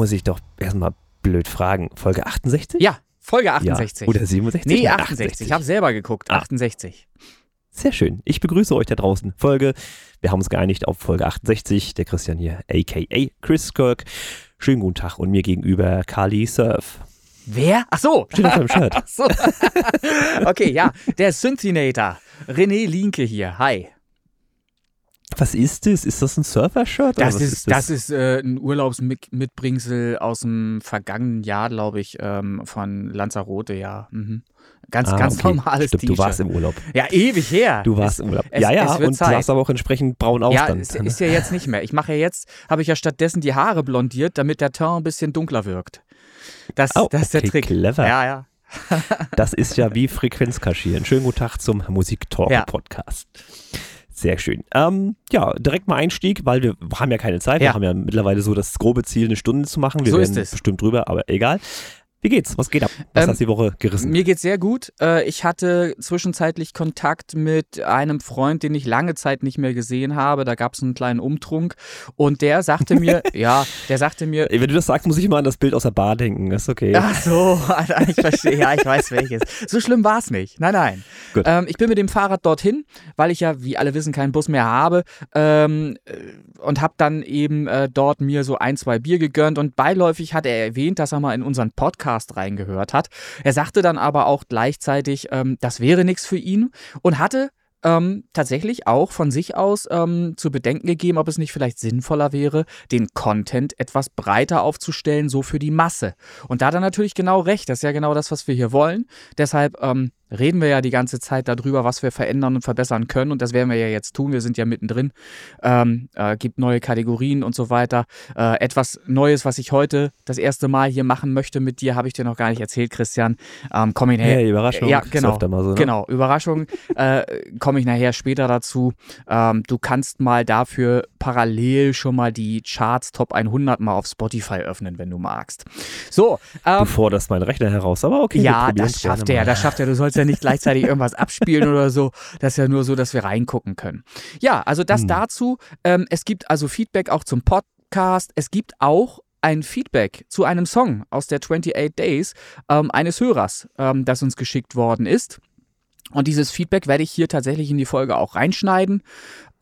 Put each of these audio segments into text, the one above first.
Muss ich doch erstmal blöd fragen. Folge 68? Ja, Folge 68. Ja. Oder 67? nee, Nein, 68. Ich habe selber geguckt. Ah. 68. Sehr schön. Ich begrüße euch da draußen. Folge, wir haben uns geeinigt auf Folge 68. Der Christian hier, aka Chris Kirk. Schönen guten Tag und mir gegenüber Kali Surf. Wer? Ach so. Steht auf deinem Shirt. Ach so. okay, ja. Der Synthinator. René Linke hier. Hi. Was ist das? Ist das ein Surfer-Shirt? oder Das ist, das ist äh, ein Urlaubsmitbringsel aus dem vergangenen Jahr, glaube ich, ähm, von Lanzarote, ja. Mhm. Ganz, Ah, ganz okay. normales Stimmt, T-Shirt. du warst im Urlaub. ja, ewig her. Du warst es, im Urlaub. es- ja, ja, und Zeit. sahst aber auch entsprechend braun aus Ja, dann. ist, ist ja jetzt nicht mehr. Ich mache ja jetzt, habe ich ja stattdessen die Haare blondiert, damit der Teint ein bisschen dunkler wirkt. Das, Oh, das ist der okay, Trick. clever. Ja, ja. Das ist ja wie Frequenz kaschieren. Schönen guten Tag zum Ja. Sehr schön. Ähm, ja, direkt mal Einstieg, weil wir haben ja keine Zeit. Wir Ja. haben ja mittlerweile so das grobe Ziel, eine Stunde zu machen. Wir So werden bestimmt drüber, aber egal. Wie geht's? Was geht ab? Was Ähm, hast du die Woche gerissen? Mir geht's sehr gut. Äh, Ich hatte zwischenzeitlich Kontakt mit einem Freund, den ich lange Zeit nicht mehr gesehen habe. Da gab es einen kleinen Umtrunk und der sagte mir, ja, der sagte mir, Wenn du das sagst, muss ich immer an das Bild aus der Bar denken. Das ist okay. Ach so, ich verstehe, ja, ich weiß welches. So schlimm war es nicht. Nein, nein. Gut. Ähm, ich bin mit dem Fahrrad dorthin, weil ich ja, wie alle wissen, keinen Bus mehr habe ähm, äh, und habe dann eben äh, dort mir so ein, zwei Bier gegönnt und beiläufig hat er erwähnt, dass er mal in unseren Podcast reingehört hat. Er sagte dann aber auch gleichzeitig, ähm, das wäre nichts für ihn und hatte ähm, tatsächlich auch von sich aus ähm, zu bedenken gegeben, ob es nicht vielleicht sinnvoller wäre, den Content etwas breiter aufzustellen, so für die Masse. Und da hat er natürlich genau recht. Das ist ja genau das, was wir hier wollen. Deshalb ähm, reden wir ja die ganze Zeit darüber, was wir verändern und verbessern können. Und das werden wir ja jetzt tun. Wir sind ja mittendrin. Ähm, äh, gibt neue Kategorien und so weiter. Äh, etwas Neues, was ich heute das erste Mal hier machen möchte mit dir, habe ich dir noch gar nicht erzählt, Christian. Ähm, komm ich Hey, Überraschung. Ja, genau. so, ne? Genau, Überraschung. äh, Komme ich nachher später dazu. Ähm, du kannst mal dafür parallel schon mal die Charts Top 100 mal auf Spotify öffnen, wenn du magst. So, Du ähm, forderst meinen Rechner heraus, aber okay. ja, das schafft er. Das schafft er. Du sollst ja nicht gleichzeitig irgendwas abspielen oder so. Das ist ja nur so, dass wir reingucken können. Ja, also das Hm. dazu. Ähm, es gibt also Feedback auch zum Podcast. Es gibt auch ein Feedback zu einem Song aus der 28 Days ähm, eines Hörers, ähm, das uns geschickt worden ist. Und dieses Feedback werde ich hier tatsächlich in die Folge auch reinschneiden.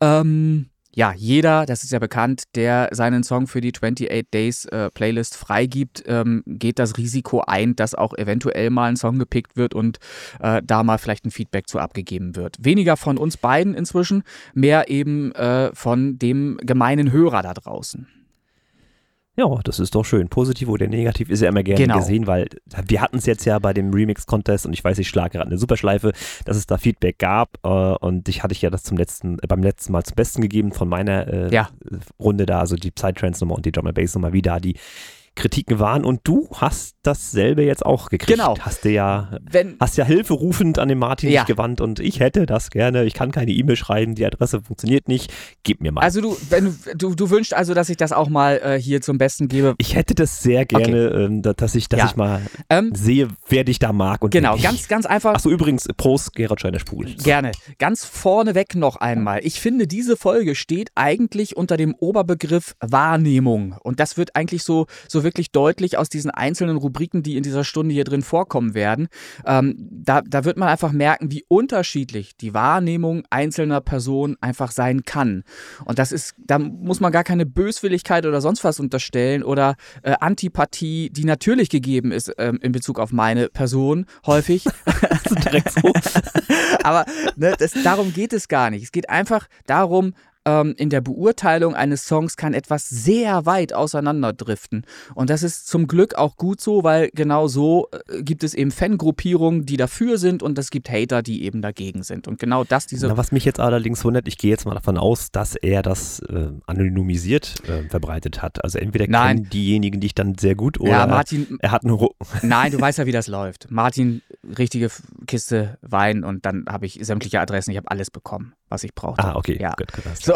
Ähm, ja, jeder, das ist ja bekannt, der seinen Song für die 28 Days äh, Playlist freigibt, ähm, geht das Risiko ein, dass auch eventuell mal ein Song gepickt wird und äh, da mal vielleicht ein Feedback zu abgegeben wird. Weniger von uns beiden inzwischen, mehr eben äh, von dem gemeinen Hörer da draußen. Ja, das ist doch schön. Positiv oder negativ ist ja immer gerne Genau. gesehen, weil wir hatten es jetzt ja bei dem Remix-Contest und ich weiß, ich schlage gerade eine Superschleife, dass es da Feedback gab äh, und ich hatte ich ja das zum letzten, äh, beim letzten Mal zum Besten gegeben von meiner äh, Ja. Runde da, also die Psytrance-Nummer und die Drum and Bass Nummer, wie da die Kritiken waren und du hast dasselbe jetzt auch gekriegt. Genau. Hast du ja Wenn, hast ja hilferufend an den Martin Ja. gewandt und ich hätte das gerne. Ich kann keine E-Mail schreiben, die Adresse funktioniert nicht. Gib mir mal. also du, wenn du, du, du wünschst also, dass ich das auch mal äh, hier zum Besten gebe. ich hätte das sehr gerne, ähm, da- dass ich, dass Ja. ich mal Ähm, sehe, wer dich da mag und genau, ganz, ganz einfach. Achso, übrigens, Prost, Gerhard Scheiner-Spul. Gerne. Ganz vorneweg noch einmal. Ich finde, diese Folge steht eigentlich unter dem Oberbegriff Wahrnehmung. Und das wird eigentlich so, so wirklich deutlich aus diesen einzelnen Rubriken, die in dieser Stunde hier drin vorkommen werden. Ähm, da, da wird man einfach merken, wie unterschiedlich die Wahrnehmung einzelner Personen einfach sein kann. Und das ist, da muss man gar keine Böswilligkeit oder sonst was unterstellen oder äh, Antipathie, die natürlich gegeben ist ähm, in Bezug auf meine Person häufig. Direkt so. Aber ne, das, darum geht es gar nicht. Es geht einfach darum, ähm, in der Beurteilung eines Songs kann etwas sehr weit auseinanderdriften. Und das ist zum Glück auch gut so, weil genau so äh, gibt es eben Fangruppierungen, die dafür sind und es gibt Hater, die eben dagegen sind. Und genau das, diese. Na, was mich jetzt allerdings wundert, ich gehe jetzt mal davon aus, dass er das äh, anonymisiert äh, verbreitet hat. Also entweder Nein. kennen diejenigen dich dann sehr gut oder ja, Martin, er hat Ru nein, du weißt ja, wie das läuft. Martin, richtige Kiste Wein und dann habe ich sämtliche Adressen, ich habe alles bekommen, was ich brauchte. Ah, okay, Ja. gut, So.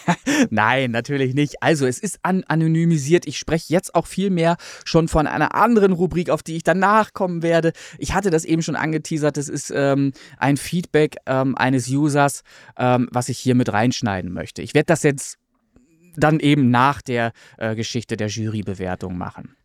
Nein, natürlich nicht. Also, es ist an anonymisiert. Ich spreche jetzt auch viel mehr schon von einer anderen Rubrik, auf die ich danach kommen werde. Ich hatte das eben schon angeteasert. Das ist ähm, ein Feedback ähm, eines Users, ähm, was ich hier mit reinschneiden möchte. Ich werde das jetzt dann eben nach der äh, Geschichte der Jurybewertung machen.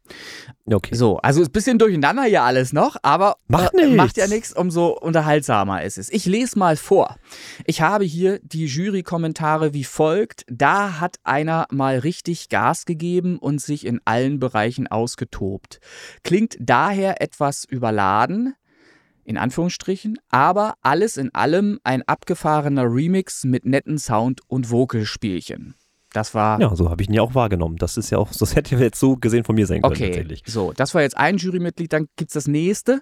Okay. So, also ist ein bisschen durcheinander hier alles noch, aber Macht äh, macht ja nichts, umso unterhaltsamer ist es. Ich lese mal vor. Ich habe hier die Jury-Kommentare wie folgt. Da hat einer mal richtig Gas gegeben und sich in allen Bereichen ausgetobt. Klingt daher etwas überladen, in Anführungsstrichen, aber alles in allem ein abgefahrener Remix mit netten Sound- und Vocalspielchen. Das war Ja, so habe ich ihn ja auch wahrgenommen. Das ist ja auch, das hätte jetzt so gesehen von mir sein können Okay, tatsächlich. so, das war jetzt ein Jurymitglied, dann gibt es das nächste.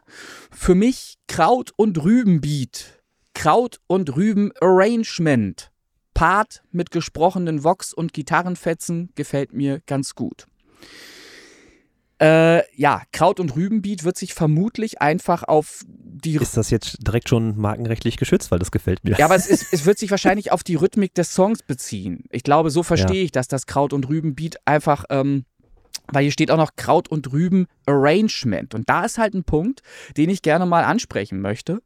Für mich Kraut- und Rübenbeat. Kraut- und Rüben-Arrangement. Part mit gesprochenen Vox- und Gitarrenfetzen gefällt mir ganz gut. Äh, ja, Kraut- und Rübenbeat wird sich vermutlich einfach auf die Ist das jetzt direkt schon markenrechtlich geschützt, weil das gefällt mir. ja, aber es, ist, es wird sich wahrscheinlich auf die Rhythmik des Songs beziehen. Ich glaube, so verstehe Ja. ich, dass das Kraut- und Rüben-Beat einfach, ähm, weil hier steht auch noch Kraut- und Rüben-Arrangement. Und da ist halt ein Punkt, den ich gerne mal ansprechen möchte.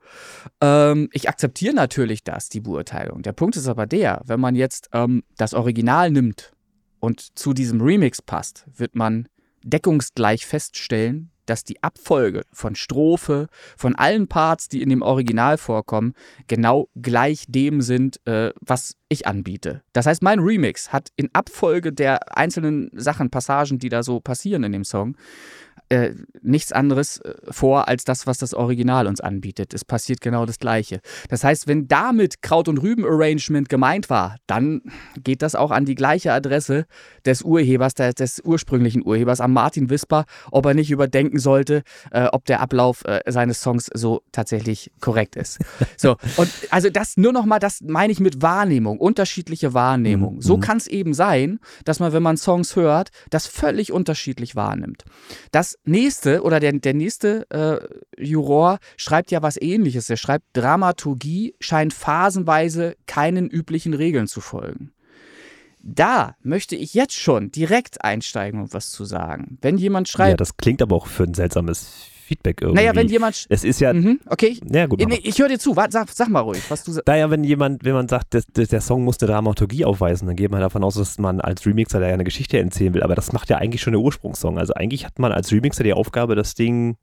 Ähm, ich akzeptiere natürlich das, die Beurteilung. Der Punkt ist aber der, wenn man jetzt ähm, das Original nimmt und zu diesem Remix passt, wird man deckungsgleich feststellen, dass die Abfolge von Strophe, von allen Parts, die in dem Original vorkommen, genau gleich dem sind, äh, was ich anbiete. Das heißt, mein Remix hat in Abfolge der einzelnen Sachen, Passagen, die da so passieren in dem Song, äh, nichts anderes äh, vor als das, was das Original uns anbietet. Es passiert genau das Gleiche. Das heißt, wenn damit Kraut- und Rüben-Arrangement gemeint war, dann geht das auch an die gleiche Adresse des Urhebers, der, des ursprünglichen Urhebers, am Martin Wisper, ob er nicht überdenken sollte, äh, ob der Ablauf äh, seines Songs so tatsächlich korrekt ist. So, und also das nur nochmal, das meine ich mit Wahrnehmung, unterschiedliche Wahrnehmung. Mhm. So kann es eben sein, dass man, wenn man Songs hört, das völlig unterschiedlich wahrnimmt. Das nächste oder der, der nächste äh, Juror schreibt ja was ähnliches. Er schreibt, Dramaturgie scheint phasenweise keinen üblichen Regeln zu folgen. Da möchte ich jetzt schon direkt einsteigen und was zu sagen. Wenn jemand ja, schreibt, das klingt aber auch für ein seltsames Feedback irgendwie. naja, wenn jemand. es ist ja, Mhm, okay, ja gut, nee, ich höre dir zu. Warte, sag, sag mal ruhig, was du sagst. Naja, wenn jemand, wenn man sagt, das, der Song muss eine Dramaturgie aufweisen, dann geht man davon aus, dass man als Remixer da ja eine Geschichte erzählen will. Aber das macht ja eigentlich schon der Ursprungssong. Also eigentlich hat man als Remixer die Aufgabe, das Ding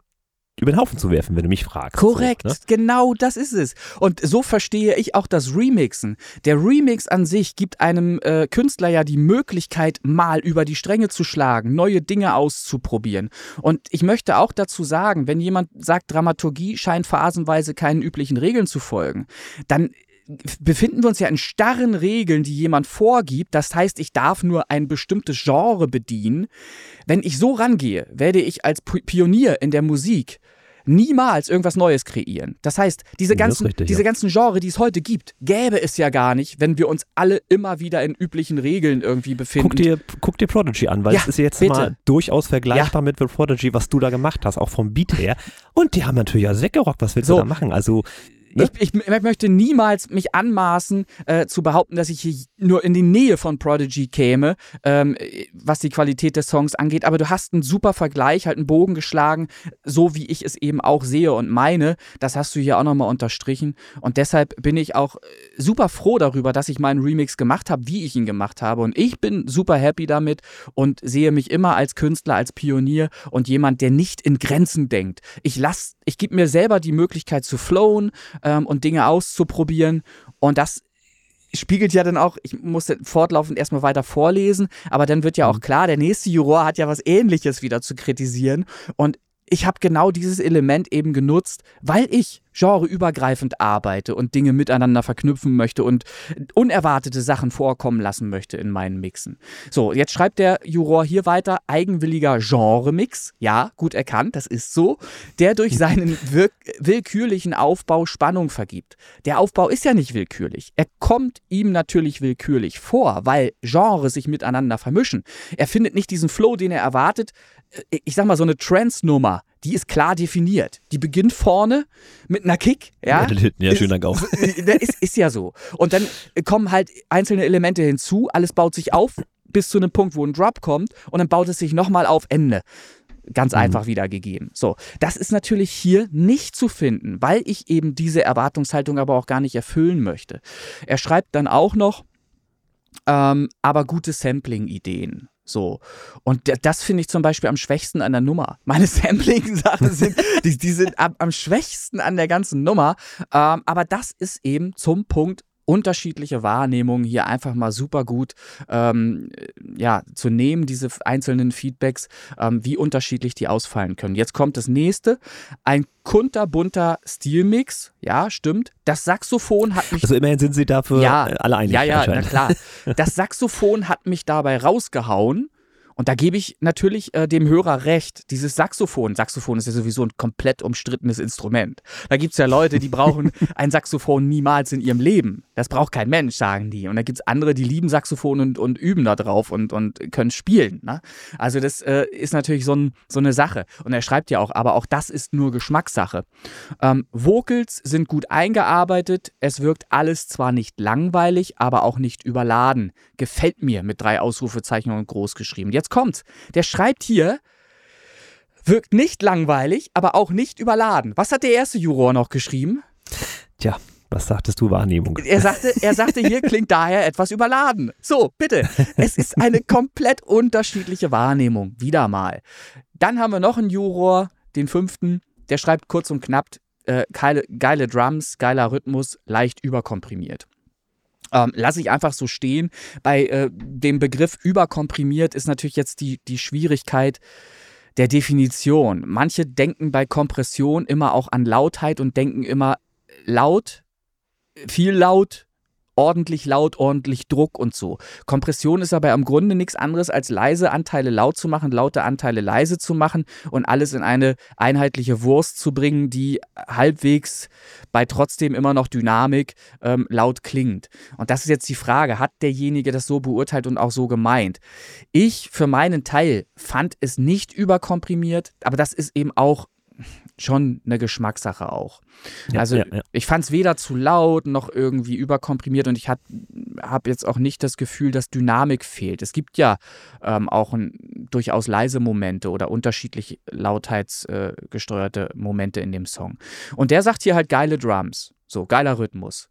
über den Haufen zu werfen, wenn du mich fragst. Korrekt, So, ne? genau das ist es. Und so verstehe ich auch das Remixen. Der Remix an sich gibt einem äh, Künstler ja die Möglichkeit, mal über die Stränge zu schlagen, neue Dinge auszuprobieren. Und ich möchte auch dazu sagen, wenn jemand sagt, Dramaturgie scheint phasenweise keinen üblichen Regeln zu folgen, dann befinden wir uns ja in starren Regeln, die jemand vorgibt. Das heißt, ich darf nur ein bestimmtes Genre bedienen. Wenn ich so rangehe, werde ich als Pi- Pionier in der Musik niemals irgendwas Neues kreieren. Das heißt, diese Ja, ist ganzen, richtig, diese ja. ganzen Genre, die es heute gibt, gäbe es ja gar nicht, wenn wir uns alle immer wieder in üblichen Regeln irgendwie befinden. Guck dir, guck dir Prodigy an, weil Ja, es ist jetzt bitte. mal durchaus vergleichbar mit The Prodigy, was du da gemacht hast, auch vom Beat her. Und die haben natürlich alles weggerockt. Was willst So. du da machen? Also, ne? Ich, ich, ich möchte niemals mich anmaßen, äh, zu behaupten, dass ich hier nur in die Nähe von Prodigy käme, ähm, was die Qualität des Songs angeht. Aber du hast einen super Vergleich, halt einen Bogen geschlagen, so wie ich es eben auch sehe und meine. Das hast du hier auch nochmal unterstrichen. Und deshalb bin ich auch äh, super froh darüber, dass ich meinen Remix gemacht habe, wie ich ihn gemacht habe. Und ich bin super happy damit und sehe mich immer als Künstler, als Pionier und jemand, der nicht in Grenzen denkt. Ich lass, ich gebe mir selber die Möglichkeit zu flowen ähm, und Dinge auszuprobieren. Und das spiegelt ja dann auch, ich musste fortlaufend erstmal weiter vorlesen, aber dann wird ja auch klar, der nächste Juror hat ja was ähnliches wieder zu kritisieren. Und ich habe genau dieses Element eben genutzt, weil ich genreübergreifend arbeite und Dinge miteinander verknüpfen möchte und unerwartete Sachen vorkommen lassen möchte in meinen Mixen. So, jetzt schreibt der Juror hier weiter, eigenwilliger Genre-Mix. Ja, gut erkannt, das ist so. Der durch seinen willkürlichen Aufbau Spannung vergibt. Der Aufbau ist ja nicht willkürlich. Er kommt ihm natürlich willkürlich vor, weil Genres sich miteinander vermischen. Er findet nicht diesen Flow, den er erwartet. Äh, Ich sag mal, so eine Trance-Nummer, die ist klar definiert. Die beginnt vorne mit einer Kick, ja. ja, schöner Gau. Das ist, ist ja so. Und dann kommen halt einzelne Elemente hinzu, alles baut sich auf bis zu einem Punkt, wo ein Drop kommt und dann baut es sich nochmal auf Ende. Ganz einfach wiedergegeben. So, das ist natürlich hier nicht zu finden, weil ich eben diese Erwartungshaltung aber auch gar nicht erfüllen möchte. Er schreibt dann auch noch, ähm, aber gute Sampling-Ideen. So. Und das finde ich zum Beispiel am schwächsten an der Nummer. Meine Sampling-Sachen sind, die, die sind am, am, schwächsten an der ganzen Nummer. Ähm, aber das ist eben zum Punkt unterschiedliche Wahrnehmungen hier einfach mal super gut ähm, ja, zu nehmen, diese einzelnen Feedbacks, ähm, wie unterschiedlich die ausfallen können. Jetzt kommt das nächste, ein kunterbunter Stilmix, ja, stimmt. Das Saxophon hat mich. Also immerhin sind sie dafür ja, alle einig. Ja, ja, na klar. Das Saxophon hat mich dabei rausgehauen. Und da gebe ich natürlich äh, dem Hörer recht. Dieses Saxophon, Saxophon ist ja sowieso ein komplett umstrittenes Instrument. Da gibt es ja Leute, die brauchen ein Saxophon niemals in ihrem Leben. Das braucht kein Mensch, sagen die. Und da gibt es andere, die lieben Saxophon und, und üben da drauf und, und können spielen. Ne? Also das äh, ist natürlich so, ein, so eine Sache. Und er schreibt ja auch, aber auch das ist nur Geschmackssache. Ähm, Vocals sind gut eingearbeitet. Es wirkt alles zwar nicht langweilig, aber auch nicht überladen. Gefällt mir mit drei Ausrufezeichnungen groß geschrieben. Jetzt kommt's. Der schreibt hier, wirkt nicht langweilig, aber auch nicht überladen. Was hat der erste Juror noch geschrieben? Tja, was sagtest du, Wahrnehmung? Er sagte, er sagte, hier klingt daher etwas überladen. So, bitte. Es ist eine komplett unterschiedliche Wahrnehmung. Wieder mal. Dann haben wir noch einen Juror, den fünften, der schreibt kurz und knapp, äh, geile, geile Drums, geiler Rhythmus, leicht überkomprimiert. Ähm, lasse ich einfach so stehen. Bei äh, dem Begriff überkomprimiert ist natürlich jetzt die, die Schwierigkeit der Definition. Manche denken bei Kompression immer auch an Lautheit und denken immer laut, viel laut, ordentlich laut, ordentlich Druck und so. Kompression ist aber im Grunde nichts anderes als leise Anteile laut zu machen, laute Anteile leise zu machen und alles in eine einheitliche Wurst zu bringen, die halbwegs bei trotzdem immer noch Dynamik ähm, laut klingt. Und das ist jetzt die Frage, hat derjenige das so beurteilt und auch so gemeint? Ich für meinen Teil fand es nicht überkomprimiert, aber das ist eben auch schon eine Geschmackssache auch. Ja, also ja, ja. ich fand es weder zu laut noch irgendwie überkomprimiert und ich habe jetzt auch nicht das Gefühl, dass Dynamik fehlt. Es gibt ja ähm, auch ein, durchaus leise Momente oder unterschiedlich lautheitsgesteuerte äh, Momente in dem Song. Und der sagt hier halt geile Drums, so geiler Rhythmus.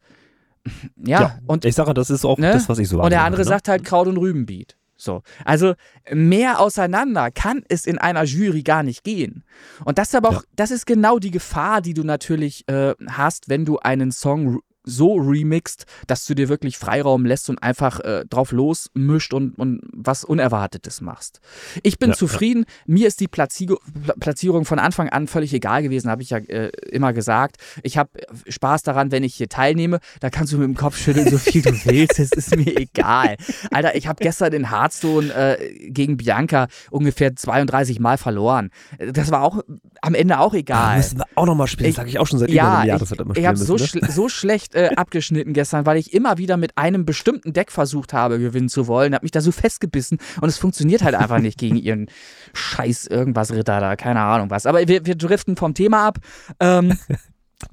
Ja, und ich sage, das ist auch ne? das, was ich so Und der andere ne? sagt halt Kraut- und Rübenbeat. So. Also mehr auseinander kann es in einer Jury gar nicht gehen. Und das ist aber auch, ja. das ist genau die Gefahr, die du natürlich äh, hast, wenn du einen Song so remixt, dass du dir wirklich Freiraum lässt und einfach äh, drauf losmischt und, und was Unerwartetes machst. Ich bin ja, zufrieden. Ja. Mir ist die Platzigo Platzierung von Anfang an völlig egal gewesen, habe ich ja äh, immer gesagt. Ich habe Spaß daran, wenn ich hier teilnehme. Da kannst du mit dem Kopf schütteln, so viel du willst. Es ist mir egal. Alter, ich habe gestern in Hearthstone äh, gegen Bianca ungefähr 32 Mal verloren. Das war auch am Ende auch egal. Ja, müssen wir auch nochmal spielen. Das sage ich auch schon seit ja, über einem Jahr. Ich, ich habe so, ne? schl so schlecht äh, abgeschnitten gestern, weil ich immer wieder mit einem bestimmten Deck versucht habe, gewinnen zu wollen. Hab mich da so festgebissen und es funktioniert halt einfach nicht gegen ihren Scheiß irgendwas Ritter da, keine Ahnung was. Aber wir, wir driften vom Thema ab. Ähm,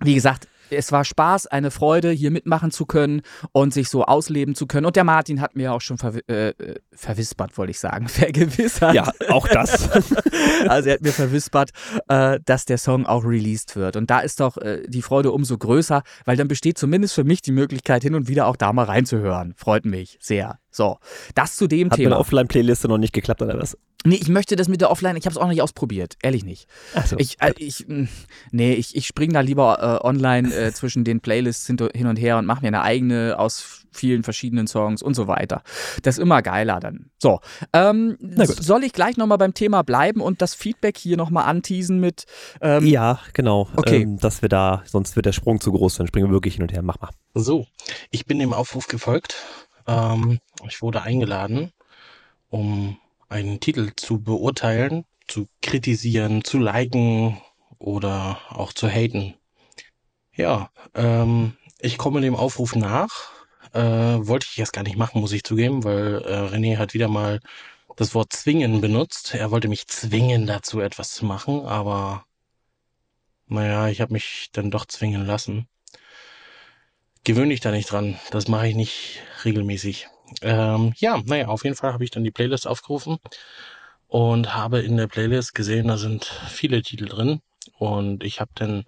wie gesagt, es war Spaß, eine Freude, hier mitmachen zu können und sich so ausleben zu können. Und der Martin hat mir auch schon ver äh, verwispert, wollte ich sagen, vergewissert. Ja, auch das. also er hat mir verwispert, äh, dass der Song auch released wird. Und da ist doch äh, die Freude umso größer, weil dann besteht zumindest für mich die Möglichkeit, hin und wieder auch da mal reinzuhören. Freut mich sehr. So, das zu dem Hat Thema. Hat meine Offline-Playliste noch nicht geklappt oder was? Nee, ich möchte das mit der Offline, ich habe es auch nicht ausprobiert, ehrlich nicht. Ach so. Ich, äh, ich, hm, nee, ich, ich springe da lieber äh, online äh, zwischen den Playlists hin und her und mache mir eine eigene aus vielen verschiedenen Songs und so weiter. Das ist immer geiler dann. So, ähm, soll ich gleich nochmal beim Thema bleiben und das Feedback hier nochmal anteasen mit. Ähm, ja, genau. Okay. Ähm, dass wir da, sonst wird der Sprung zu groß, dann springen wir wirklich hin und her. Mach mal. So, ich bin dem Aufruf gefolgt. Ähm, ich wurde eingeladen, um einen Titel zu beurteilen, zu kritisieren, zu liken oder auch zu haten. Ja, ähm, ich komme dem Aufruf nach. Äh, wollte ich erst gar nicht machen, muss ich zugeben, weil äh, René hat wieder mal das Wort zwingen benutzt. Er wollte mich zwingen dazu, etwas zu machen, aber naja, ich habe mich dann doch zwingen lassen. Gewöhne dich da nicht dran. Das mache ich nicht regelmäßig. Ähm, ja, naja, auf jeden Fall habe ich dann die Playlist aufgerufen und habe in der Playlist gesehen, da sind viele Titel drin. Und ich habe dann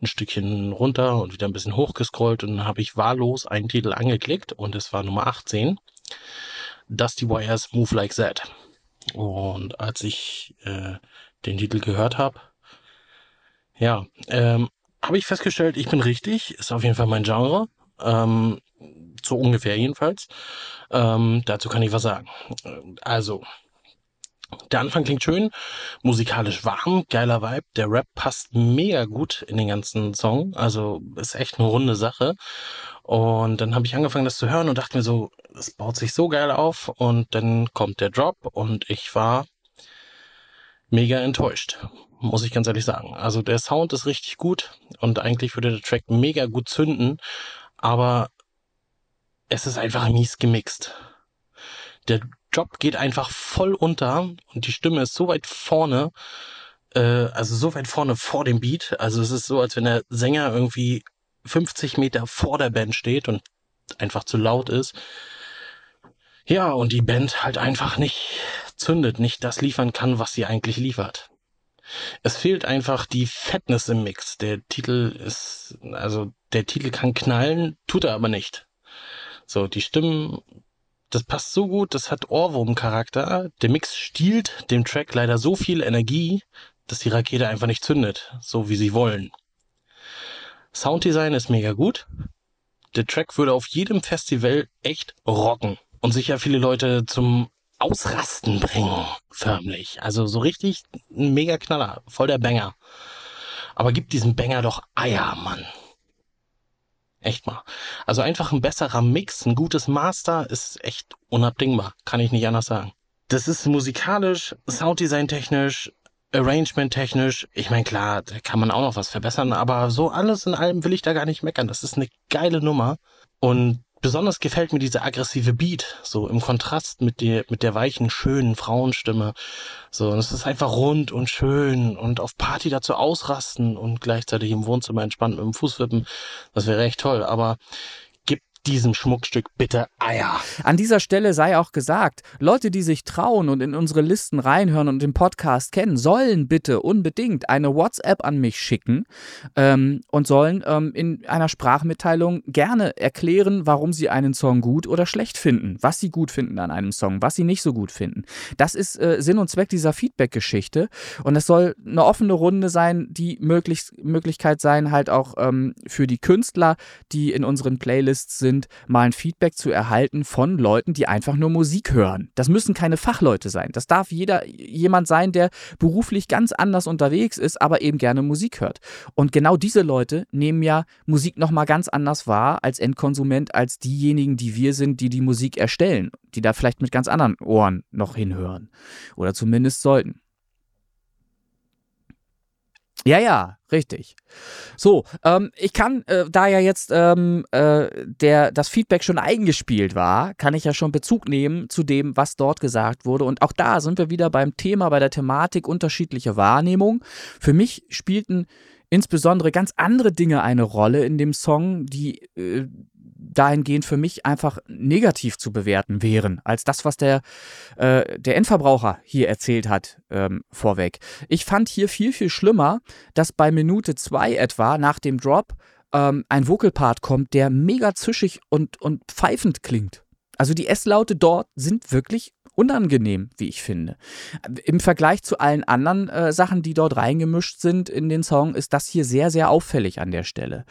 ein Stückchen runter und wieder ein bisschen hochgescrollt und dann habe ich wahllos einen Titel angeklickt und es war Nummer 18. Dusty Wires Move Like That. Und als ich äh, den Titel gehört habe, ja, ähm, habe ich festgestellt, ich bin richtig, ist auf jeden Fall mein Genre. Ähm, so ungefähr jedenfalls. Ähm, dazu kann ich was sagen. Also, der Anfang klingt schön, musikalisch warm, geiler Vibe. Der Rap passt mega gut in den ganzen Song. Also ist echt eine runde Sache. Und dann habe ich angefangen, das zu hören und dachte mir so, es baut sich so geil auf. Und dann kommt der Drop und ich war mega enttäuscht, muss ich ganz ehrlich sagen. Also der Sound ist richtig gut und eigentlich würde der Track mega gut zünden, aber es ist einfach mies gemixt. Der Job geht einfach voll unter und die Stimme ist so weit vorne, äh, also so weit vorne vor dem Beat. Also es ist so, als wenn der Sänger irgendwie 50 Meter vor der Band steht und einfach zu laut ist. Ja, und die Band halt einfach nicht zündet, nicht das liefern kann, was sie eigentlich liefert. Es fehlt einfach die Fatness im Mix. Der Titel ist, also der Titel kann knallen, tut er aber nicht. So, die Stimmen, das passt so gut, das hat Ohrwurm-Charakter. Der Mix stiehlt dem Track leider so viel Energie, dass die Rakete einfach nicht zündet, so wie sie wollen. Sounddesign ist mega gut. Der Track würde auf jedem Festival echt rocken und sicher viele Leute zum Ausrasten bringen, förmlich. Also so richtig ein mega Knaller, voll der Banger. Aber gibt diesem Banger doch Eier, Mann. Echt mal. Also einfach ein besserer Mix, ein gutes Master ist echt unabdingbar. Kann ich nicht anders sagen. Das ist musikalisch, Sounddesign technisch, Arrangement technisch. Ich meine, klar, da kann man auch noch was verbessern, aber so alles in allem will ich da gar nicht meckern. Das ist eine geile Nummer. Und besonders gefällt mir dieser aggressive Beat, so im Kontrast mit der, mit der weichen, schönen Frauenstimme. So, und es ist einfach rund und schön und auf Party dazu ausrasten und gleichzeitig im Wohnzimmer entspannt mit dem Fuß wippen. Das wäre echt toll. Aber diesem Schmuckstück bitte Eier. An dieser Stelle sei auch gesagt, Leute, die sich trauen und in unsere Listen reinhören und den Podcast kennen, sollen bitte unbedingt eine WhatsApp an mich schicken ähm, und sollen ähm, in einer Sprachmitteilung gerne erklären, warum sie einen Song gut oder schlecht finden, was sie gut finden an einem Song, was sie nicht so gut finden. Das ist äh, Sinn und Zweck dieser Feedback-Geschichte und es soll eine offene Runde sein, die möglich Möglichkeit sein, halt auch ähm, für die Künstler, die in unseren Playlists sind, sind, mal ein Feedback zu erhalten von Leuten, die einfach nur Musik hören. Das müssen keine Fachleute sein. Das darf jeder jemand sein, der beruflich ganz anders unterwegs ist, aber eben gerne Musik hört. Und genau diese Leute nehmen ja Musik nochmal ganz anders wahr als Endkonsument, als diejenigen, die wir sind, die die Musik erstellen, die da vielleicht mit ganz anderen Ohren noch hinhören. Oder zumindest sollten. Ja, ja, richtig. So, ähm, ich kann, äh, da ja jetzt ähm, äh, der, das Feedback schon eingespielt war, kann ich ja schon Bezug nehmen zu dem, was dort gesagt wurde. Und auch da sind wir wieder beim Thema, bei der Thematik unterschiedliche Wahrnehmung. Für mich spielten insbesondere ganz andere Dinge eine Rolle in dem Song, die äh, dahingehend für mich einfach negativ zu bewerten wären, als das, was der, äh, der Endverbraucher hier erzählt hat ähm, vorweg. Ich fand hier viel, viel schlimmer, dass bei Minute zwei etwa nach dem Drop ähm, ein Vocalpart kommt, der mega zischig und, und pfeifend klingt. Also die S-Laute dort sind wirklich unangenehm, wie ich finde. Im Vergleich zu allen anderen äh, Sachen, die dort reingemischt sind in den Song, ist das hier sehr, sehr auffällig an der Stelle.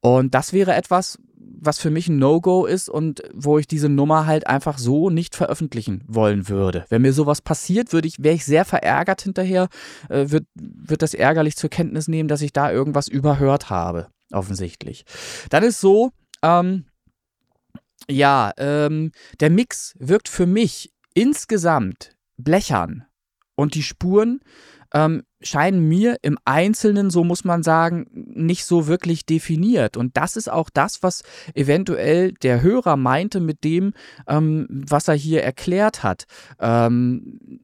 Und das wäre etwas, was für mich ein No-Go ist und wo ich diese Nummer halt einfach so nicht veröffentlichen wollen würde. Wenn mir sowas passiert, würde ich, wäre ich sehr verärgert hinterher, äh, wird, wird das ärgerlich zur Kenntnis nehmen, dass ich da irgendwas überhört habe, offensichtlich. Dann ist so, ähm, ja, ähm, der Mix wirkt für mich insgesamt blechern und die Spuren ähm, scheinen mir im Einzelnen, so muss man sagen, nicht so wirklich definiert. Und das ist auch das, was eventuell der Hörer meinte mit dem, ähm, was er hier erklärt hat. Ähm,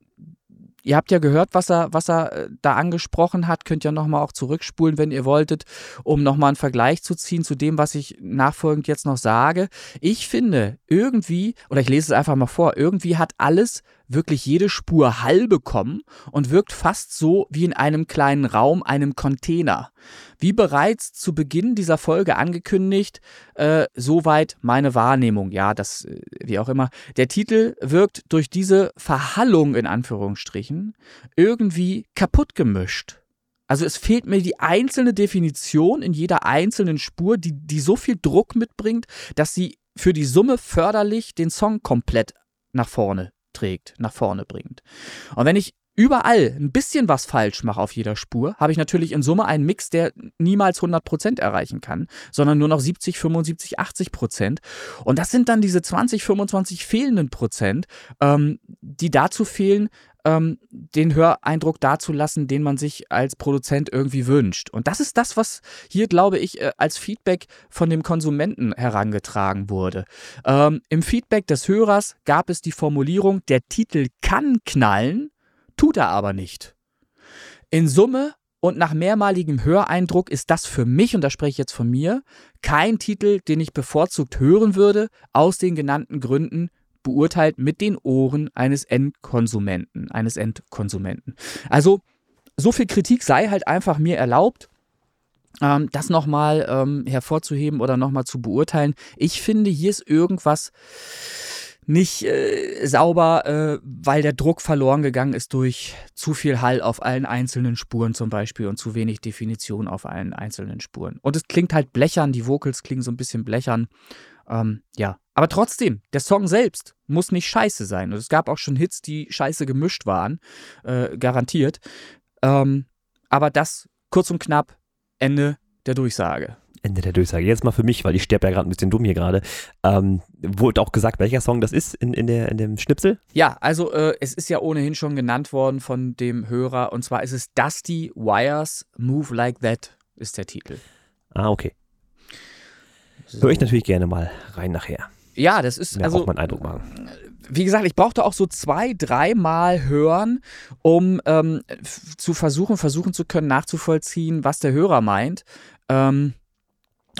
Ihr habt ja gehört, was er, was er äh, da angesprochen hat. Könnt ja nochmal auch zurückspulen, wenn ihr wolltet, um nochmal einen Vergleich zu ziehen zu dem, was ich nachfolgend jetzt noch sage. Ich finde irgendwie, oder ich lese es einfach mal vor, irgendwie hat alles wirklich jede Spur Hall bekommen und wirkt fast so wie in einem kleinen Raum, einem Container. Wie bereits zu Beginn dieser Folge angekündigt, äh, soweit meine Wahrnehmung. Ja, das, äh, wie auch immer. Der Titel wirkt durch diese Verhallung in Anführungsstrichen irgendwie kaputt gemischt. Also es fehlt mir die einzelne Definition in jeder einzelnen Spur, die, die so viel Druck mitbringt, dass sie für die Summe förderlich den Song komplett nach vorne trägt, nach vorne bringt. Und wenn ich überall ein bisschen was falsch mache auf jeder Spur, habe ich natürlich in Summe einen Mix, der niemals 100% erreichen kann, sondern nur noch 70, 75, 80%. Und das sind dann diese 20, 25 fehlenden Prozent, ähm, die dazu fehlen, ähm, den Höreindruck dazulassen, den man sich als Produzent irgendwie wünscht. Und das ist das, was hier, glaube ich, äh, als Feedback von dem Konsumenten herangetragen wurde. Ähm, Im Feedback des Hörers gab es die Formulierung, der Titel kann knallen, tut er aber nicht. In Summe und nach mehrmaligem Höreindruck ist das für mich, und da spreche ich jetzt von mir, kein Titel, den ich bevorzugt hören würde, aus den genannten Gründen, beurteilt mit den Ohren eines Endkonsumenten, eines Endkonsumenten. Also so viel Kritik sei halt einfach mir erlaubt. Ähm, das nochmal ähm, hervorzuheben oder nochmal zu beurteilen. Ich finde, hier ist irgendwas nicht äh, sauber, äh, weil der Druck verloren gegangen ist durch zu viel Hall auf allen einzelnen Spuren zum Beispiel und zu wenig Definition auf allen einzelnen Spuren. Und es klingt halt blechern, die Vocals klingen so ein bisschen blechern. Ähm, ja, aber trotzdem, der Song selbst muss nicht scheiße sein. Und es gab auch schon Hits, die scheiße gemischt waren, äh, garantiert. Ähm, aber das kurz und knapp Ende der Durchsage. Ende der Durchsage. Jetzt mal für mich, weil ich sterbe ja gerade ein bisschen dumm hier gerade. Ähm, wurde auch gesagt, welcher Song das ist in, in, der, in dem Schnipsel? Ja, also äh, es ist ja ohnehin schon genannt worden von dem Hörer. Und zwar ist es Dusty Wires Move Like That ist der Titel. Ah, okay. So. Höre ich natürlich gerne mal rein nachher. Ja, das ist Mir also. auch mal einen Eindruck machen. Wie gesagt, ich brauchte auch so zwei, dreimal hören, um ähm, zu versuchen, versuchen zu können, nachzuvollziehen, was der Hörer meint. Ähm,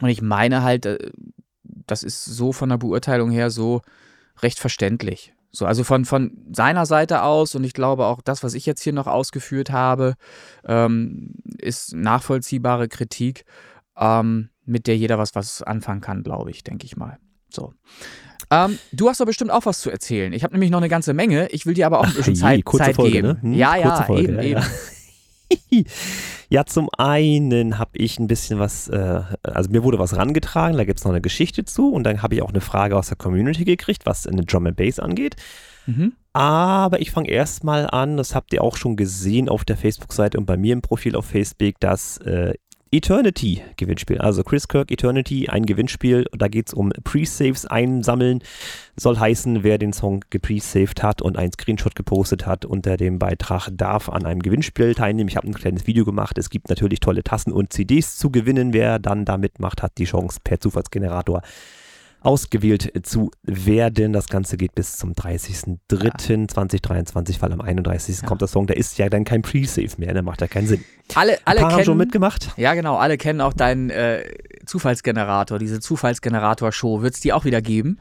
und ich meine halt, äh, das ist so von der Beurteilung her so recht verständlich. So, also von, von seiner Seite aus und ich glaube auch das, was ich jetzt hier noch ausgeführt habe, ähm, ist nachvollziehbare Kritik, ähm, mit der jeder was, was anfangen kann, glaube ich, denke ich mal. So. Ähm, du hast doch bestimmt auch was zu erzählen. Ich habe nämlich noch eine ganze Menge. Ich will dir aber auch ein bisschen je, Zeit, kurze Zeit Folge, geben. ne? Hm, Ja, ja, Folge, eben, ja, eben. ja. Ja, zum einen habe ich ein bisschen was, äh, also mir wurde was rangetragen, da gibt es noch eine Geschichte zu und dann habe ich auch eine Frage aus der Community gekriegt, was eine Drum and Bass angeht. Mhm. Aber ich fange erstmal an, das habt ihr auch schon gesehen auf der Facebook-Seite und bei mir im Profil auf Facebook, das äh, Eternity-Gewinnspiel. Also Chris Kirk Eternity, ein Gewinnspiel. Da geht es um Pre-Saves einsammeln. Soll heißen, wer den Song gepre-saved hat und einen Screenshot gepostet hat unter dem Beitrag, darf an einem Gewinnspiel teilnehmen. Ich habe ein kleines Video gemacht. Es gibt natürlich tolle Tassen und CDs zu gewinnen. Wer dann da mitmacht, hat die Chance per Zufallsgenerator ausgewählt zu werden. Das Ganze geht bis zum 30.03.2023, weil am 31. Ja. kommt der Song. Der ist ja dann kein Pre-Save mehr, der macht ja keinen Sinn. Alle, alle paar haben kennen, schon mitgemacht. Ja, genau. Alle kennen auch deinen äh, Zufallsgenerator, diese Zufallsgenerator-Show. Wird es die auch wieder geben?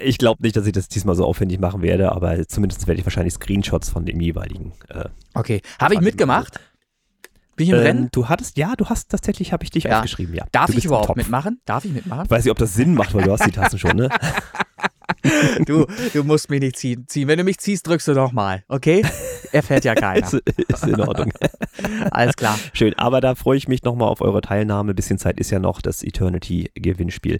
Ich glaube nicht, dass ich das diesmal so aufwendig machen werde, aber zumindest werde ich wahrscheinlich Screenshots von dem jeweiligen. Äh, Okay. Habe ich mitgemacht? Bin ich im ähm, Rennen? Du hattest, ja, du hast tatsächlich, habe ich dich Ja. aufgeschrieben, ja. Darf ich überhaupt mitmachen? Darf ich mitmachen? Ich weiß nicht, ob das Sinn macht, weil du hast die Tassen schon, ne? Du, du musst mich nicht ziehen. ziehen. Wenn du mich ziehst, drückst du nochmal, okay? Erfährt ja keiner. ist, ist in Ordnung. Alles klar. Schön, aber da freue ich mich nochmal auf eure Teilnahme. Bisschen Zeit ist ja noch das Eternity-Gewinnspiel.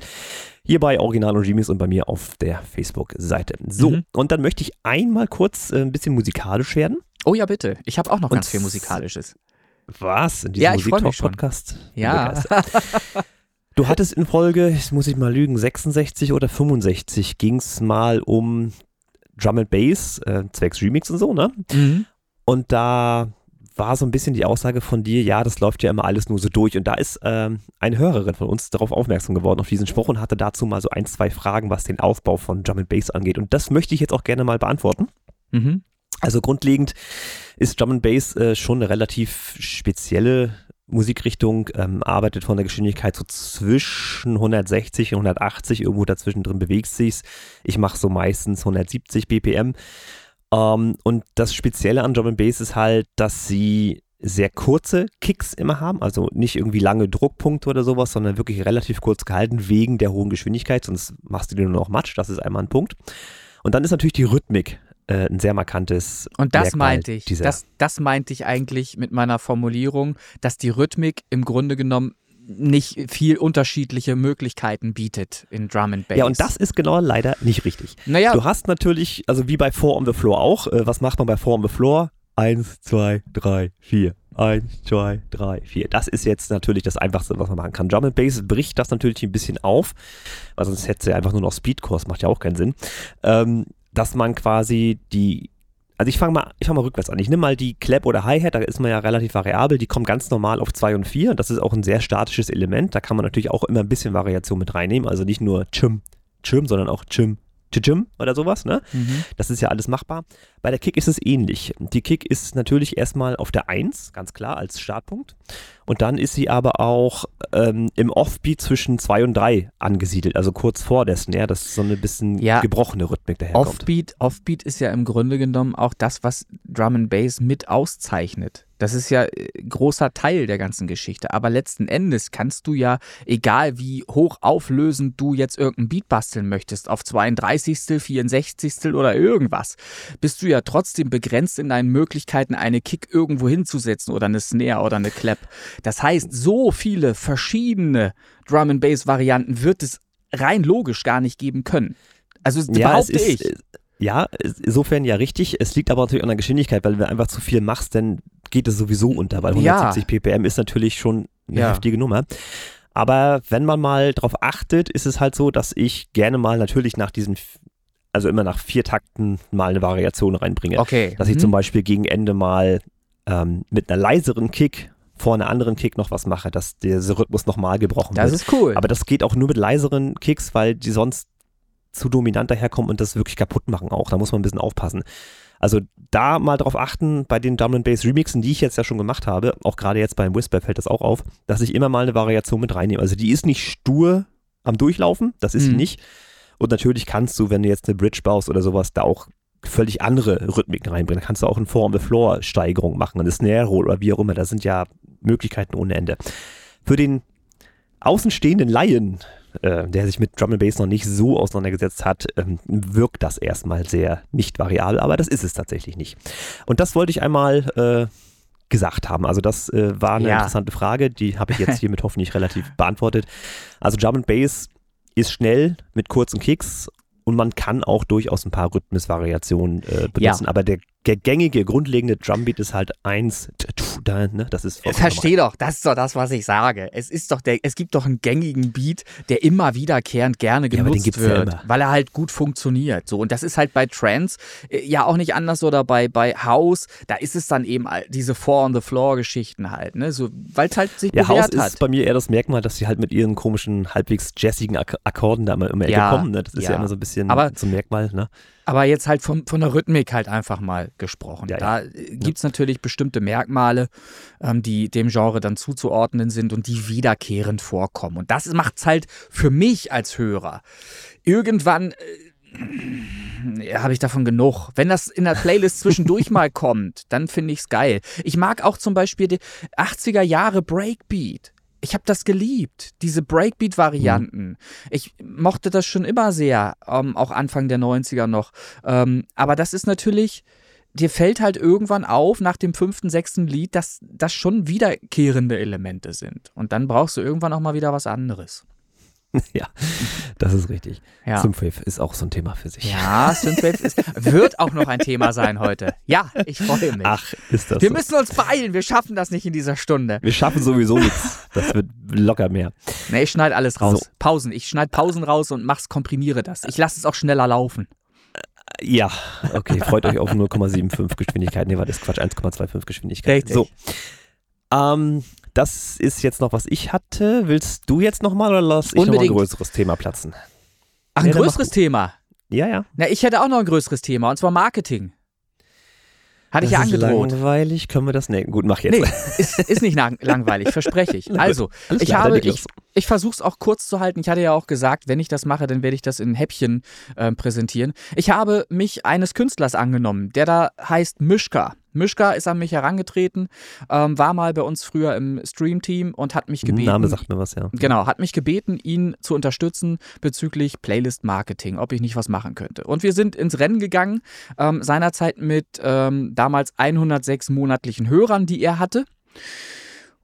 Hier bei Original und Genius und bei mir auf der Facebook-Seite. So, Mhm. und dann möchte ich einmal kurz äh, ein bisschen musikalisch werden. Oh ja, bitte. Ich habe auch noch Und ganz viel Musikalisches. Was? In diesem Ja. Musiktalk-Podcast? Ja. Du hattest in Folge, jetzt muss ich mal lügen, 66 oder 65 ging es mal um Drum and Bass, äh, zwecks Remix und so, ne? Mhm. Und da war so ein bisschen die Aussage von dir, ja, das läuft ja immer alles nur so durch. Und da ist ähm, eine Hörerin von uns darauf aufmerksam geworden, auf diesen Spruch und hatte dazu mal so ein, zwei Fragen, was den Aufbau von Drum and Bass angeht. Und das möchte ich jetzt auch gerne mal beantworten. Mhm. Also grundlegend ist Drum and Bass äh, schon eine relativ spezielle Musikrichtung, ähm, arbeitet von der Geschwindigkeit so zwischen 160 und 180, irgendwo dazwischen drin bewegt sich's. Ich mache so meistens 170 BPM. Ähm, und das Spezielle an Drum and Bass ist halt, dass sie sehr kurze Kicks immer haben, also nicht irgendwie lange Druckpunkte oder sowas, sondern wirklich relativ kurz gehalten wegen der hohen Geschwindigkeit, sonst machst du dir nur noch Matsch, das ist einmal ein Punkt. Und dann ist natürlich die Rhythmik äh, ein sehr markantes Und das Merkmal meinte ich. Das, das meinte ich eigentlich mit meiner Formulierung, dass die Rhythmik im Grunde genommen nicht viel unterschiedliche Möglichkeiten bietet in Drum and Bass. Ja, und das ist genau leider nicht richtig. naja, Du hast natürlich, also wie bei Four on the Floor auch, äh, was macht man bei Four on the Floor? Eins, zwei, drei, vier. Eins, zwei, drei, vier. Das ist jetzt natürlich das Einfachste, was man machen kann. Drum and Bass bricht das natürlich ein bisschen auf, weil sonst hätte sie einfach nur noch Speedkurs, macht ja auch keinen Sinn. Ähm, dass man quasi die, also ich fange mal, ich fang mal rückwärts an. Ich nehme mal die Clap oder Hi-Hat, da ist man ja relativ variabel, die kommt ganz normal auf 2 und 4. Das ist auch ein sehr statisches Element. Da kann man natürlich auch immer ein bisschen Variation mit reinnehmen. Also nicht nur Chim, Chim, sondern auch Chim, Chim oder sowas, ne? mhm. Das ist ja alles machbar. Bei der Kick ist es ähnlich. Die Kick ist natürlich erstmal auf der 1, ganz klar, als Startpunkt. Und dann ist sie aber auch ähm, im Offbeat zwischen 2 und 3 angesiedelt, also kurz vor der Snare, dass so eine bisschen Ja. gebrochene Rhythmik daherkommt. Offbeat, Offbeat ist ja im Grunde genommen auch das, was Drum and Bass mit auszeichnet. Das ist ja äh, großer Teil der ganzen Geschichte. Aber letzten Endes kannst du ja, egal wie hoch auflösend du jetzt irgendein Beat basteln möchtest, auf 32., 64. oder irgendwas, bist du ja trotzdem begrenzt in deinen Möglichkeiten, eine Kick irgendwo hinzusetzen oder eine Snare oder eine Clap. Das heißt, so viele verschiedene Drum and Bass Varianten wird es rein logisch gar nicht geben können. Also Ja, behaupte ist, ich. äh, ja, insofern ja richtig. Es liegt aber natürlich an der Geschwindigkeit, weil wenn du einfach zu viel machst, dann geht es sowieso unter, weil Ja. 170 ppm ist natürlich schon eine Ja. heftige Nummer. Aber wenn man mal drauf achtet, ist es halt so, dass ich gerne mal natürlich nach diesen, also immer nach vier Takten mal eine Variation reinbringe. Okay. Dass ich mhm. zum Beispiel gegen Ende mal ähm, mit einer leiseren Kick vor einer anderen Kick noch was mache, dass dieser Rhythmus nochmal gebrochen Das wird. ist cool. Aber das geht auch nur mit leiseren Kicks, weil die sonst zu dominant daherkommen und das wirklich kaputt machen auch. Da muss man ein bisschen aufpassen. Also da mal drauf achten, bei den Drum and Bass Remixen, die ich jetzt ja schon gemacht habe, auch gerade jetzt beim Whisper fällt das auch auf, dass ich immer mal eine Variation mit reinnehme. Also die ist nicht stur am Durchlaufen, das ist sie Mhm. nicht. Und natürlich kannst du, wenn du jetzt eine Bridge baust oder sowas, da auch völlig andere Rhythmiken reinbringen. Da kannst du auch eine Four-on-the-Floor-Steigerung machen, eine Snare Roll oder wie auch immer. Da sind ja Möglichkeiten ohne Ende. Für den außenstehenden Laien, äh, der sich mit Drum and Bass noch nicht so auseinandergesetzt hat, ähm, wirkt das erstmal sehr nicht variabel, aber das ist es tatsächlich nicht. Und das wollte ich einmal äh, gesagt haben. Also das äh, war eine Ja. interessante Frage, die habe ich jetzt hiermit hoffentlich relativ beantwortet. Also Drum and Bass ist schnell mit kurzen Kicks und man kann auch durchaus ein paar Rhythmusvariationen äh, benutzen, aber der, der gängige, grundlegende Drumbeat ist halt eins, ne? das ist Versteh doch, das ist doch das, was ich sage. Es ist doch der, es gibt doch einen gängigen Beat, der immer wiederkehrend gerne Ja, genutzt ja wird, immer. weil er halt gut funktioniert. So und das ist halt bei Trance äh, ja auch nicht anders oder bei bei House. Da ist es dann eben diese Four on the Floor Geschichten halt, ne, so weil es halt sich Ja, bewährt ist hat. bei mir eher das Merkmal, dass sie halt mit ihren komischen, halbwegs jazzigen Ak Akkorden da immer um Ecke Ja, kommen. Ne? Das ist ja. ja. immer so ein bisschen Aber- zum Merkmal. Ne? Aber jetzt halt vom, von der Rhythmik halt einfach mal gesprochen. Ja, da gibt es natürlich bestimmte Merkmale, ähm, die dem Genre dann zuzuordnen sind und die wiederkehrend vorkommen. Und das macht es halt für mich als Hörer. Irgendwann äh, habe ich davon genug. Wenn das in der Playlist zwischendurch mal kommt, dann finde ich es geil. Ich mag auch zum Beispiel die 80er Jahre Breakbeat. Ich habe das geliebt, diese Breakbeat-Varianten. Ich mochte das schon immer sehr, ähm, auch Anfang der 90er noch. Ähm, aber das ist natürlich, dir fällt halt irgendwann auf, nach dem fünften, sechsten Lied, dass das schon wiederkehrende Elemente sind. Und dann brauchst du irgendwann auch mal wieder was anderes. ja, das ist richtig. Ja. Synthwave ist auch so ein Thema für sich. Ja, Synthwave ist, wird auch noch ein Thema sein heute. Ja, ich freue mich. Ach, ist das wir so. müssen uns beeilen, wir schaffen das nicht in dieser Stunde. Wir schaffen sowieso nichts. Das wird locker mehr. Nee, ich schneide alles raus. So. Pausen. Ich schneide Pausen raus und mach's, komprimiere das. Ich lasse es auch schneller laufen. Ja, okay. Freut euch auf 0,75 Geschwindigkeit. Nee, war das Quatsch, 1,25 Geschwindigkeit. Richtig. So. Ähm, das ist jetzt noch, was ich hatte. Willst du jetzt nochmal oder lass ich nochmal ein größeres Thema platzen? Ach, ein mach größeres Thema. Ja, ja. Na, ich hätte auch noch ein größeres Thema, und zwar Marketing. Hatte ich ja angedroht. Ist langweilig, können wir das? Nee, gut, mach jetzt. Nee, ist, ist nicht lang langweilig, verspreche ich. Also, Alles ich klar, habe, ich, ich versuche es auch kurz zu halten. Ich hatte ja auch gesagt, wenn ich das mache, dann werde ich das in Häppchen äh, präsentieren. Ich habe mich eines Künstlers angenommen, der da heißt Mischka. Mischka ist an mich herangetreten, ähm, war mal bei uns früher im Stream-Team und hat mich gebeten. Name sagt mir was, ja. Genau, hat mich gebeten, ihn zu unterstützen bezüglich Playlist-Marketing, ob ich nicht was machen könnte. Und wir sind ins Rennen gegangen, ähm, seinerzeit mit ähm, damals 106 monatlichen Hörern, die er hatte.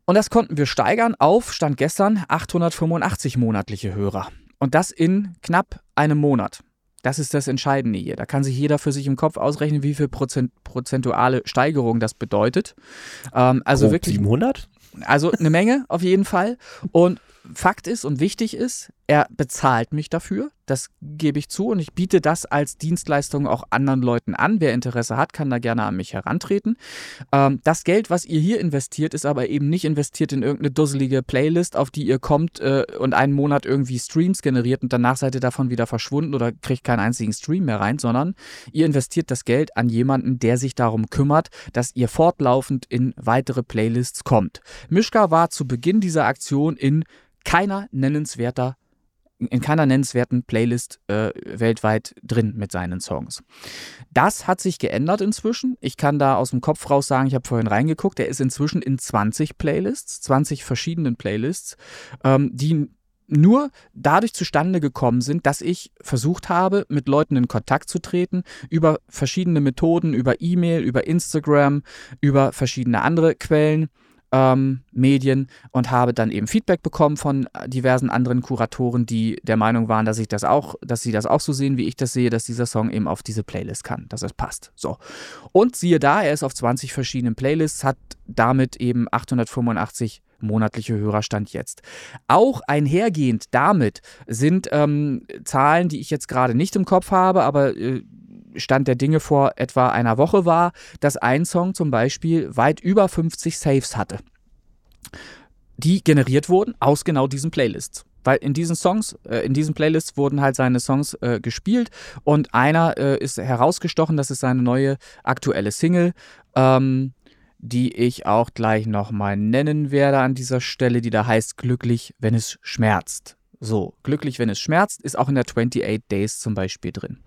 Und das konnten wir steigern auf, stand gestern, 885 monatliche Hörer. Und das in knapp einem Monat. Das ist das Entscheidende hier. Da kann sich jeder für sich im Kopf ausrechnen, wie viel Prozent, prozentuale Steigerung das bedeutet. Ähm, also Grob wirklich 700? also eine Menge auf jeden Fall. Und Fakt ist und wichtig ist, er bezahlt mich dafür. Das gebe ich zu und ich biete das als Dienstleistung auch anderen Leuten an. Wer Interesse hat, kann da gerne an mich herantreten. Ähm, das Geld, was ihr hier investiert, ist aber eben nicht investiert in irgendeine dusselige Playlist, auf die ihr kommt äh, und einen Monat irgendwie Streams generiert und danach seid ihr davon wieder verschwunden oder kriegt keinen einzigen Stream mehr rein, sondern ihr investiert das Geld an jemanden, der sich darum kümmert, dass ihr fortlaufend in weitere Playlists kommt. Mischka war zu Beginn dieser Aktion in keiner nennenswerter in keiner nennenswerten Playlist äh, weltweit drin mit seinen Songs. Das hat sich geändert inzwischen. Ich kann da aus dem Kopf raus sagen, ich habe vorhin reingeguckt, er ist inzwischen in 20 Playlists, 20 verschiedenen Playlists, ähm, die nur dadurch zustande gekommen sind, dass ich versucht habe, mit Leuten in Kontakt zu treten, über verschiedene Methoden, über E-Mail, über Instagram, über verschiedene andere Quellen ähm, Medien und habe dann eben Feedback bekommen von diversen anderen Kuratoren, die der Meinung waren, dass ich das auch, dass sie das auch so sehen, wie ich das sehe, dass dieser Song eben auf diese Playlist kann, dass es passt. So. Und siehe da, er ist auf 20 verschiedenen Playlists, hat damit eben 885 monatliche Hörerstand jetzt. Auch einhergehend damit sind ähm, Zahlen, die ich jetzt gerade nicht im Kopf habe, aber äh, Stand der Dinge vor etwa einer Woche war, dass ein Song zum Beispiel weit über 50 Saves hatte, die generiert wurden aus genau diesen Playlists. Weil in diesen Songs, äh, in diesen Playlists wurden halt seine Songs äh, gespielt und einer äh, ist herausgestochen, das ist seine neue aktuelle Single, ähm, die ich auch gleich nochmal nennen werde an dieser Stelle, die da heißt Glücklich, wenn es schmerzt. So, glücklich, wenn es schmerzt, ist auch in der 28 Days zum Beispiel drin.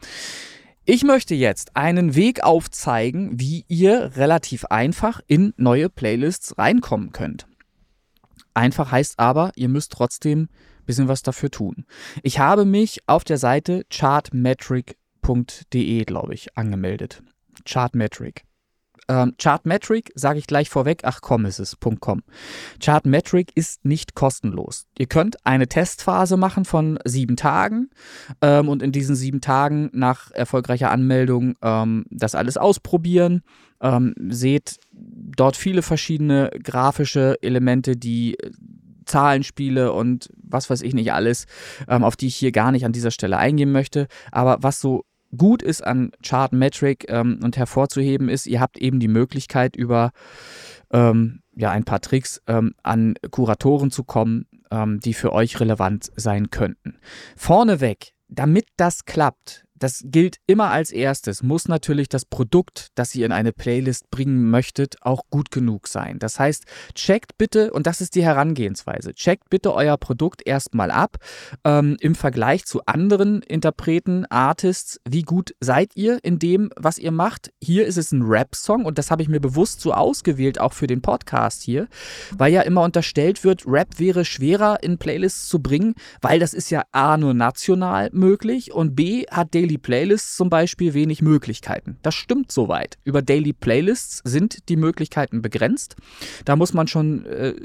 Ich möchte jetzt einen Weg aufzeigen, wie ihr relativ einfach in neue Playlists reinkommen könnt. Einfach heißt aber, ihr müsst trotzdem ein bisschen was dafür tun. Ich habe mich auf der Seite chartmetric.de, glaube ich, angemeldet. Chartmetric. Ähm, Chartmetric sage ich gleich vorweg, ach komm ist es, .com. Chartmetric ist nicht kostenlos. Ihr könnt eine Testphase machen von sieben Tagen ähm, und in diesen sieben Tagen nach erfolgreicher Anmeldung ähm, das alles ausprobieren. Ähm, seht dort viele verschiedene grafische Elemente, die äh, Zahlenspiele und was weiß ich nicht alles, ähm, auf die ich hier gar nicht an dieser Stelle eingehen möchte. Aber was so gut ist an Chartmetric ähm, und hervorzuheben ist, ihr habt eben die Möglichkeit über ähm, ja, ein paar Tricks ähm, an Kuratoren zu kommen, ähm, die für euch relevant sein könnten. Vorneweg, damit das klappt, das gilt immer als erstes, muss natürlich das Produkt, das ihr in eine Playlist bringen möchtet, auch gut genug sein. Das heißt, checkt bitte, und das ist die Herangehensweise, checkt bitte euer Produkt erstmal ab ähm, im Vergleich zu anderen Interpreten, Artists. Wie gut seid ihr in dem, was ihr macht? Hier ist es ein Rap-Song und das habe ich mir bewusst so ausgewählt, auch für den Podcast hier, weil ja immer unterstellt wird, Rap wäre schwerer in Playlists zu bringen, weil das ist ja A nur national möglich und B hat Daily Playlists zum Beispiel wenig Möglichkeiten. Das stimmt soweit. Über Daily Playlists sind die Möglichkeiten begrenzt. Da muss man schon äh,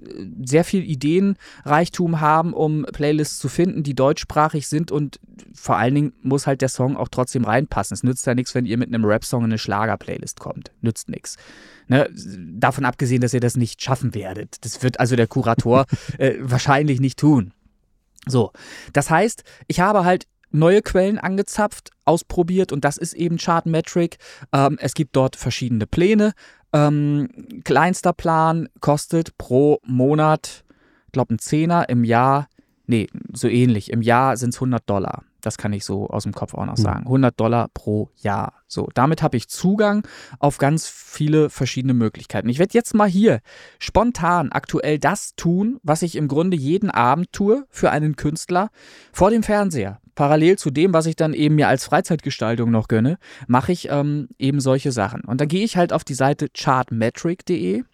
sehr viel Ideenreichtum haben, um Playlists zu finden, die deutschsprachig sind und vor allen Dingen muss halt der Song auch trotzdem reinpassen. Es nützt ja nichts, wenn ihr mit einem Rap-Song in eine Schlager-Playlist kommt. Nützt nichts. Ne, davon abgesehen, dass ihr das nicht schaffen werdet. Das wird also der Kurator äh, wahrscheinlich nicht tun. So, das heißt, ich habe halt neue Quellen angezapft, ausprobiert und das ist eben Chartmetric. Ähm, es gibt dort verschiedene Pläne. Ähm, kleinster Plan kostet pro Monat, ich glaube, ein Zehner im Jahr nee, so ähnlich. Im Jahr sind es 100 Dollar. Das kann ich so aus dem Kopf auch noch Hm. sagen. 100 Dollar pro Jahr. So, damit habe ich Zugang auf ganz viele verschiedene Möglichkeiten. Ich werde jetzt mal hier spontan aktuell das tun, was ich im Grunde jeden Abend tue für einen Künstler vor dem Fernseher. Parallel zu dem, was ich dann eben mir als Freizeitgestaltung noch gönne, mache ich ähm, eben solche Sachen. Und dann gehe ich halt auf die Seite chartmetric.de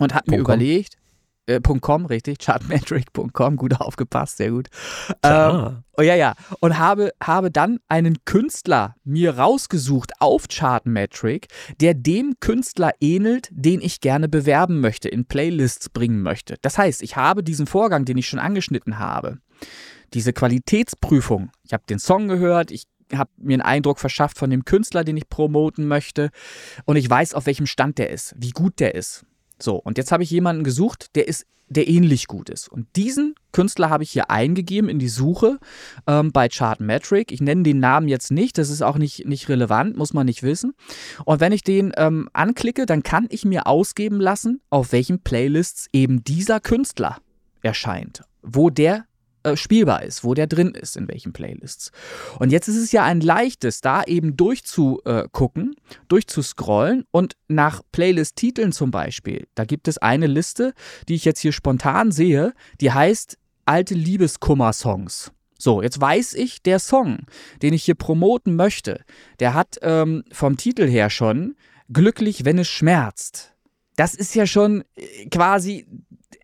und habe mir überlegt, äh, .com, richtig, chartmetric.com, gut aufgepasst, sehr gut. Ähm, Oh ja, ja. Und habe, habe dann einen Künstler mir rausgesucht auf Chartmetric, der dem Künstler ähnelt, den ich gerne bewerben möchte, in Playlists bringen möchte. Das heißt, ich habe diesen Vorgang, den ich schon angeschnitten habe, diese Qualitätsprüfung. Ich habe den Song gehört, ich habe mir einen Eindruck verschafft von dem Künstler, den ich promoten möchte und ich weiß, auf welchem Stand der ist, wie gut der ist. So, und jetzt habe ich jemanden gesucht, der ist, der ähnlich gut ist. Und diesen Künstler habe ich hier eingegeben in die Suche ähm, bei Chartmetric. Ich nenne den Namen jetzt nicht, das ist auch nicht, nicht relevant, muss man nicht wissen. Und wenn ich den ähm, anklicke, dann kann ich mir ausgeben lassen, auf welchen Playlists eben dieser Künstler erscheint, wo der äh, spielbar ist, wo der drin ist, in welchen Playlists. Und jetzt ist es ja ein leichtes, da eben durchzugucken, durchzuscrollen und nach Playlist-Titeln zum Beispiel. Da gibt es eine Liste, die ich jetzt hier spontan sehe, die heißt Alte Liebeskummer-Songs. So, jetzt weiß ich, der Song, den ich hier promoten möchte, der hat ähm, vom Titel her schon Glücklich, wenn es schmerzt. Das ist ja schon äh, quasi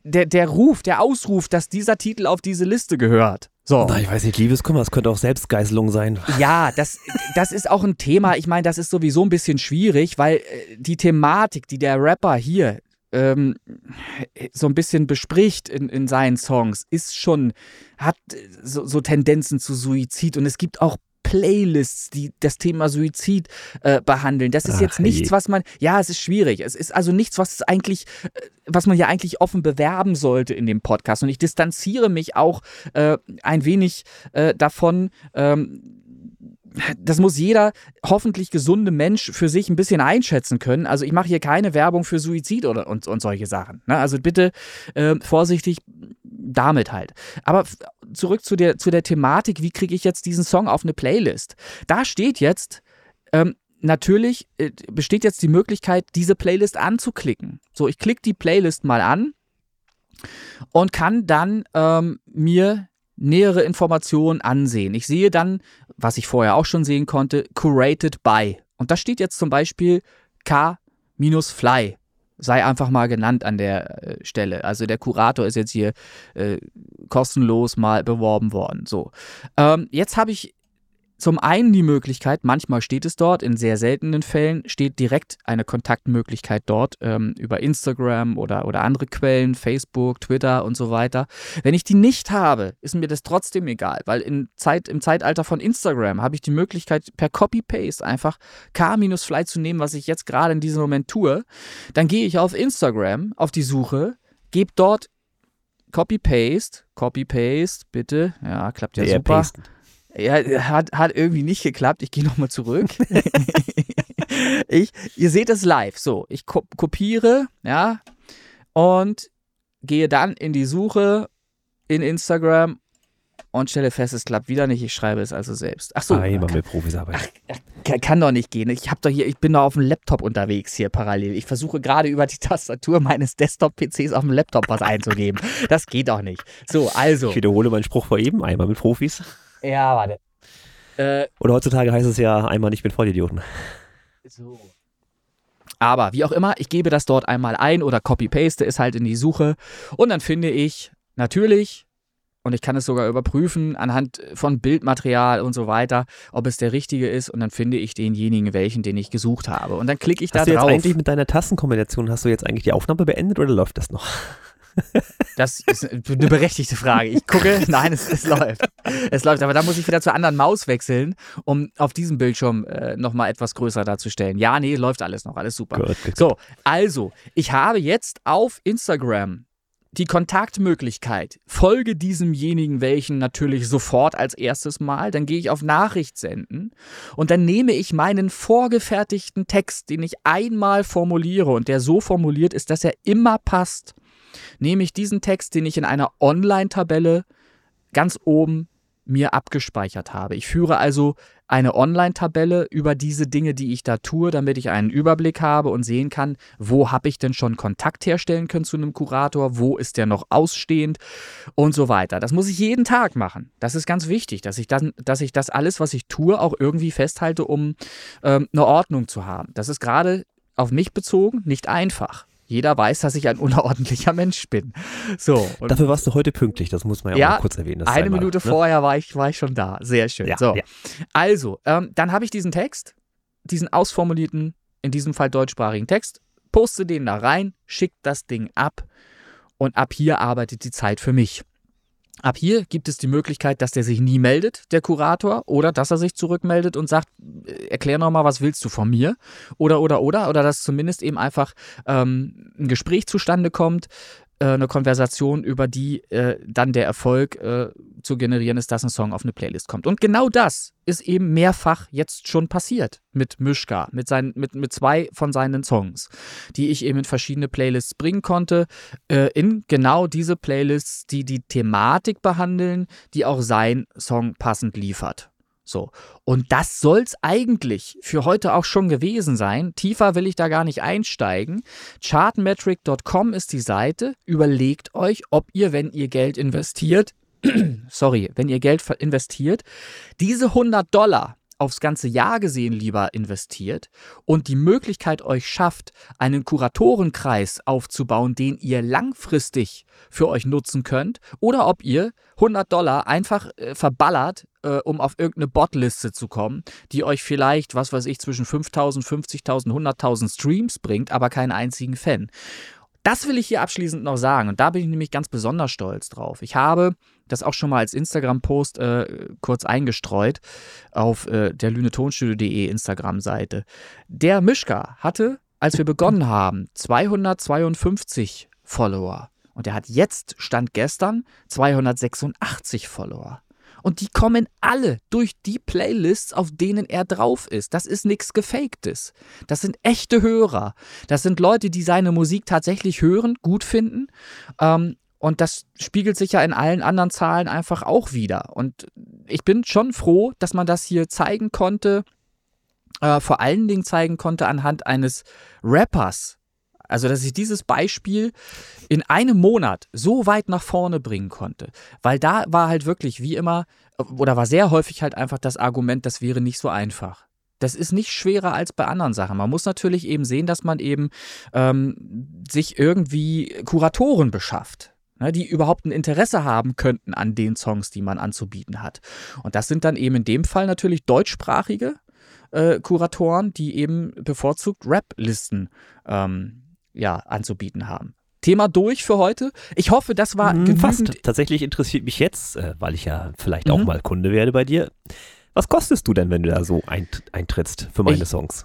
der, der Ruf, der Ausruf, dass dieser Titel auf diese Liste gehört. So. na, ich weiß nicht, Liebeskummer, das könnte auch Selbstgeißelung sein. Ja, das, das ist auch ein Thema. Ich meine, das ist sowieso ein bisschen schwierig, weil äh, die Thematik, die der Rapper hier ähm, so ein bisschen bespricht in, in seinen Songs, ist schon, hat äh, so, so Tendenzen zu Suizid und es gibt auch Playlists, die das Thema Suizid äh, behandeln. Das ist Ach jetzt nichts, je. was man, ja, es ist schwierig. Es ist also nichts, was es eigentlich, äh, was man ja eigentlich offen bewerben sollte in dem Podcast. Und ich distanziere mich auch äh, ein wenig äh, davon, ähm, das muss jeder hoffentlich gesunde Mensch für sich ein bisschen einschätzen können. Also ich mache hier keine Werbung für Suizid oder und, und solche Sachen. Ne? Also bitte äh, vorsichtig damit halt. Aber zurück zu der, zu der Thematik, wie kriege ich jetzt diesen Song auf eine Playlist? Da steht jetzt, ähm, natürlich äh, besteht jetzt die Möglichkeit, diese Playlist anzuklicken. So, ich klicke die Playlist mal an und kann dann ähm, mir nähere Informationen ansehen. Ich sehe dann, was ich vorher auch schon sehen konnte, curated by. Und da steht jetzt zum Beispiel K-Fly. Sei einfach mal genannt an der äh, Stelle. Also der Kurator ist jetzt hier äh, kostenlos mal beworben worden. So. Ähm, jetzt habe ich zum einen die Möglichkeit, manchmal steht es dort, in sehr seltenen Fällen steht direkt eine Kontaktmöglichkeit dort ähm, über Instagram oder, oder andere Quellen, Facebook, Twitter und so weiter. Wenn ich die nicht habe, ist mir das trotzdem egal, weil in Zeit, im Zeitalter von Instagram habe ich die Möglichkeit, per Copy-Paste einfach K-Fly zu nehmen, was ich jetzt gerade in diesem Moment tue. Dann gehe ich auf Instagram, auf die Suche, gebe dort Copy-Paste, Copy-Paste, bitte. Ja, klappt ja Der super. Pasten. Ja, hat, hat irgendwie nicht geklappt. Ich gehe nochmal zurück. ich, ihr seht es live. So, ich ko kopiere, ja, und gehe dann in die Suche in Instagram und stelle fest, es klappt wieder nicht. Ich schreibe es also selbst. Ach so, Einmal mit Profis arbeiten. kann, kann doch nicht gehen. Ich habe doch hier, ich bin doch auf dem Laptop unterwegs hier parallel. Ich versuche gerade über die Tastatur meines Desktop-PCs auf dem Laptop was einzugeben. Das geht doch nicht. So, also. Ich wiederhole meinen Spruch vor eben, einmal mit Profis. Ja, warte. Äh, Oder heutzutage heißt es ja einmal nicht mit Vollidioten. So. Aber wie auch immer, ich gebe das dort einmal ein oder copy-paste es halt in die Suche und dann finde ich natürlich, und ich kann es sogar überprüfen anhand von Bildmaterial und so weiter, ob es der richtige ist und dann finde ich denjenigen, welchen, den ich gesucht habe. Und dann klicke ich da Hast du jetzt drauf. eigentlich mit deiner Tastenkombination, hast du jetzt eigentlich die Aufnahme beendet oder läuft das noch? Das ist eine berechtigte Frage. Ich gucke, nein, es, es läuft. Es läuft, aber da muss ich wieder zur anderen Maus wechseln, um auf diesem Bildschirm äh, nochmal etwas größer darzustellen. Ja, nee, läuft alles noch, alles super. Gut. So, also, ich habe jetzt auf Instagram die Kontaktmöglichkeit. Folge diesemjenigen welchen natürlich sofort als erstes Mal. Dann gehe ich auf Nachricht senden und dann nehme ich meinen vorgefertigten Text, den ich einmal formuliere und der so formuliert ist, dass er immer passt. Nehme ich diesen Text, den ich in einer Online-Tabelle ganz oben mir abgespeichert habe. Ich führe also eine Online-Tabelle über diese Dinge, die ich da tue, damit ich einen Überblick habe und sehen kann, wo habe ich denn schon Kontakt herstellen können zu einem Kurator, wo ist der noch ausstehend und so weiter. Das muss ich jeden Tag machen. Das ist ganz wichtig, dass ich, dann, dass ich das alles, was ich tue, auch irgendwie festhalte, um ähm, eine Ordnung zu haben. Das ist gerade auf mich bezogen nicht einfach jeder weiß, dass ich ein unordentlicher Mensch bin. So. Dafür warst du heute pünktlich, das muss man ja, ja auch kurz erwähnen. eine einmal, Minute ne? vorher war ich, war ich schon da. Sehr schön. Ja, so. Ja. Also, ähm, dann habe ich diesen Text, diesen ausformulierten, in diesem Fall deutschsprachigen Text, poste den da rein, schickt das Ding ab und ab hier arbeitet die Zeit für mich. Ab hier gibt es die Möglichkeit, dass der sich nie meldet, der Kurator, oder dass er sich zurückmeldet und sagt, äh, erklär nochmal, was willst du von mir? Oder, oder, oder, oder dass zumindest eben einfach ähm, ein Gespräch zustande kommt, äh, eine Konversation, über die äh, dann der Erfolg äh, zu generieren ist, dass ein Song auf eine Playlist kommt. Und genau das ist eben mehrfach jetzt schon passiert mit Mischka, mit, seinen, mit, mit zwei von seinen Songs, die ich eben in verschiedene Playlists bringen konnte, äh, in genau diese Playlists, die die Thematik behandeln, die auch sein Song passend liefert. So. Und das soll es eigentlich für heute auch schon gewesen sein. Tiefer will ich da gar nicht einsteigen. Chartmetric.com ist die Seite. Überlegt euch, ob ihr, wenn ihr Geld investiert, sorry, wenn ihr Geld investiert, diese 100 Dollar aufs ganze Jahr gesehen lieber investiert und die Möglichkeit euch schafft, einen Kuratorenkreis aufzubauen, den ihr langfristig für euch nutzen könnt, oder ob ihr 100 Dollar einfach äh, verballert, äh, um auf irgendeine Botliste zu kommen, die euch vielleicht, was weiß ich, zwischen 5000, 50.000, 100.000 Streams bringt, aber keinen einzigen Fan. Das will ich hier abschließend noch sagen und da bin ich nämlich ganz besonders stolz drauf. Ich habe das auch schon mal als Instagram-Post äh, kurz eingestreut auf äh, der lünetonstudio.de Instagram-Seite. Der Mischka hatte, als wir begonnen haben, 252 Follower. Und er hat jetzt, Stand gestern, 286 Follower. Und die kommen alle durch die Playlists, auf denen er drauf ist. Das ist nichts Gefaktes. Das sind echte Hörer. Das sind Leute, die seine Musik tatsächlich hören, gut finden. Ähm, und das spiegelt sich ja in allen anderen Zahlen einfach auch wieder. Und ich bin schon froh, dass man das hier zeigen konnte, äh, vor allen Dingen zeigen konnte anhand eines Rappers, also, dass ich dieses Beispiel in einem Monat so weit nach vorne bringen konnte, weil da war halt wirklich wie immer, oder war sehr häufig halt einfach das Argument, das wäre nicht so einfach. Das ist nicht schwerer als bei anderen Sachen. Man muss natürlich eben sehen, dass man eben ähm, sich irgendwie Kuratoren beschafft ne, die überhaupt ein Interesse haben könnten an den Songs, die man anzubieten hat. Und das sind dann eben in dem Fall natürlich deutschsprachige äh, Kuratoren, die eben bevorzugt Rap-Listen ähm, ja, anzubieten haben. Thema durch für heute. Ich hoffe, das war hm, Fast. Tatsächlich interessiert mich jetzt, äh, weil ich ja vielleicht mhm. auch mal Kunde werde bei dir. Was kostest du denn, wenn du da so eintrittst für meine ich, Songs?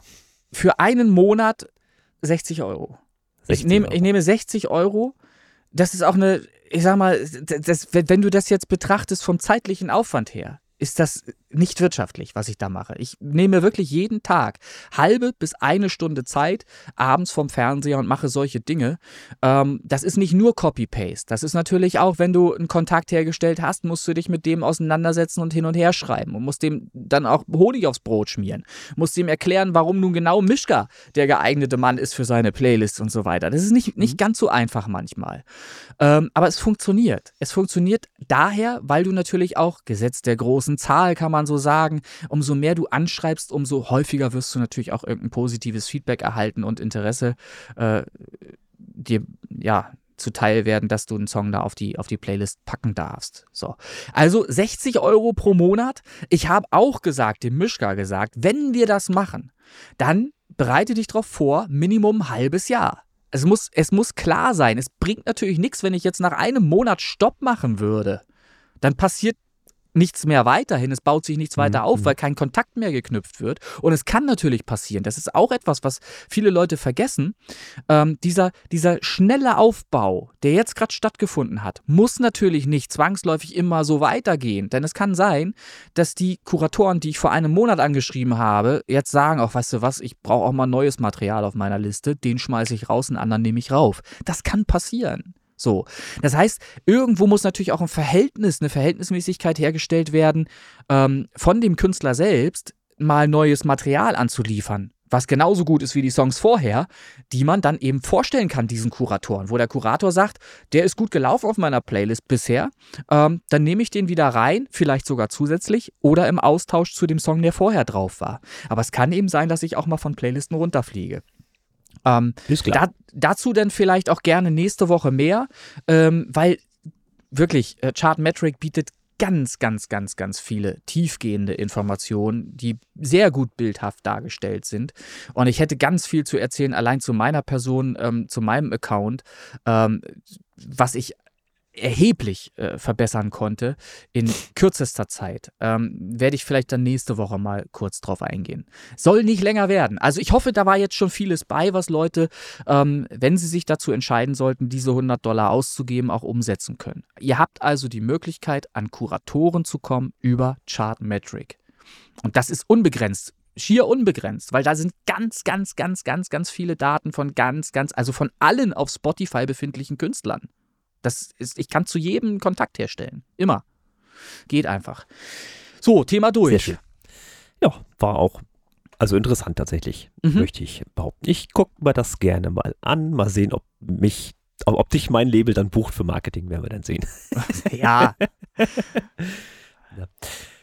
Für einen Monat 60 Euro. 60 ich, nehme, Euro. ich nehme 60 Euro. Das ist auch eine, ich sag mal, das, wenn du das jetzt betrachtest vom zeitlichen Aufwand her, ist das nicht wirtschaftlich, was ich da mache. Ich nehme wirklich jeden Tag halbe bis eine Stunde Zeit abends vom Fernseher und mache solche Dinge. Ähm, das ist nicht nur Copy-Paste. Das ist natürlich auch, wenn du einen Kontakt hergestellt hast, musst du dich mit dem auseinandersetzen und hin und her schreiben und musst dem dann auch Honig aufs Brot schmieren. Musst dem erklären, warum nun genau Mischka der geeignete Mann ist für seine Playlist und so weiter. Das ist nicht, nicht mhm. ganz so einfach manchmal. Ähm, aber es funktioniert. Es funktioniert daher, weil du natürlich auch, Gesetz der großen Zahl kann man man so sagen, umso mehr du anschreibst, umso häufiger wirst du natürlich auch irgendein positives Feedback erhalten und Interesse äh, dir, ja, zuteil werden, dass du einen Song da auf die, auf die Playlist packen darfst. So. Also 60 Euro pro Monat. Ich habe auch gesagt, dem Mischka gesagt, wenn wir das machen, dann bereite dich darauf vor, Minimum ein halbes Jahr. Es muss, es muss klar sein. Es bringt natürlich nichts, wenn ich jetzt nach einem Monat Stopp machen würde. Dann passiert nichts mehr weiterhin, es baut sich nichts weiter mhm. auf, weil kein Kontakt mehr geknüpft wird. Und es kann natürlich passieren, das ist auch etwas, was viele Leute vergessen, ähm, dieser, dieser schnelle Aufbau, der jetzt gerade stattgefunden hat, muss natürlich nicht zwangsläufig immer so weitergehen. Denn es kann sein, dass die Kuratoren, die ich vor einem Monat angeschrieben habe, jetzt sagen, auch weißt du was, ich brauche auch mal neues Material auf meiner Liste, den schmeiße ich raus, einen anderen nehme ich rauf. Das kann passieren. So. Das heißt, irgendwo muss natürlich auch ein Verhältnis, eine Verhältnismäßigkeit hergestellt werden, ähm, von dem Künstler selbst mal neues Material anzuliefern was genauso gut ist wie die Songs vorher, die man dann eben vorstellen kann, diesen Kuratoren, wo der Kurator sagt, der ist gut gelaufen auf meiner Playlist bisher, ähm, dann nehme ich den wieder rein, vielleicht sogar zusätzlich oder im Austausch zu dem Song, der vorher drauf war. Aber es kann eben sein, dass ich auch mal von Playlisten runterfliege. Ähm, da, dazu dann vielleicht auch gerne nächste Woche mehr, ähm, weil wirklich, äh, Chartmetric bietet ganz, ganz, ganz, ganz viele tiefgehende Informationen, die sehr gut bildhaft dargestellt sind. Und ich hätte ganz viel zu erzählen, allein zu meiner Person, ähm, zu meinem Account, ähm, was ich erheblich äh, verbessern konnte in kürzester Zeit. Ähm, Werde ich vielleicht dann nächste Woche mal kurz drauf eingehen. Soll nicht länger werden. Also ich hoffe, da war jetzt schon vieles bei, was Leute, ähm, wenn sie sich dazu entscheiden sollten, diese 100 Dollar auszugeben, auch umsetzen können. Ihr habt also die Möglichkeit, an Kuratoren zu kommen über Chartmetric. Und das ist unbegrenzt schier unbegrenzt, weil da sind ganz, ganz, ganz, ganz, ganz viele Daten von ganz, ganz, also von allen auf Spotify befindlichen Künstlern. Das ist, ich kann zu jedem Kontakt herstellen. Immer. Geht einfach. So, Thema durch. Sehr schön. Ja, war auch also interessant tatsächlich, mhm. möchte ich behaupten. Ich gucke mir das gerne mal an, mal sehen, ob mich, ob dich mein Label dann bucht für Marketing, werden wir dann sehen. ja. ja.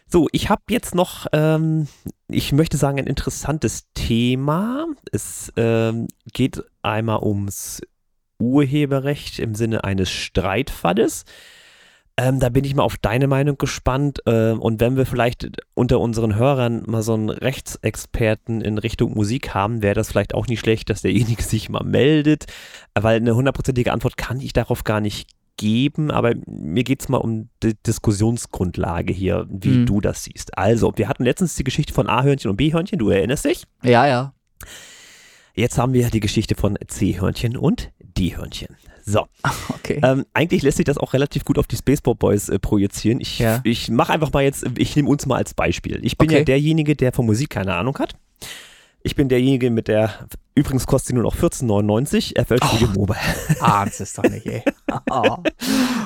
So, ich habe jetzt noch, ähm, ich möchte sagen, ein interessantes Thema. Es ähm, geht einmal ums Urheberrecht im Sinne eines Streitfalles. Ähm, da bin ich mal auf deine Meinung gespannt. Ähm, und wenn wir vielleicht unter unseren Hörern mal so einen Rechtsexperten in Richtung Musik haben, wäre das vielleicht auch nicht schlecht, dass derjenige sich mal meldet. Weil eine hundertprozentige Antwort kann ich darauf gar nicht geben, aber mir geht es mal um die Diskussionsgrundlage hier, wie mhm. du das siehst. Also, wir hatten letztens die Geschichte von A-Hörnchen und B-Hörnchen, du erinnerst dich? Ja, ja. Jetzt haben wir die Geschichte von C-Hörnchen und D-Hörnchen. So. Okay. Ähm, eigentlich lässt sich das auch relativ gut auf die Spaceball Boys äh, projizieren. Ich, ja. ich mache einfach mal jetzt, ich nehme uns mal als Beispiel. Ich bin okay. ja derjenige, der von Musik keine Ahnung hat. Ich bin derjenige mit der, übrigens kostet sie nur noch 14,99, FL-Studio oh, Mobile. Ah, das ist doch nicht, ey. Oh.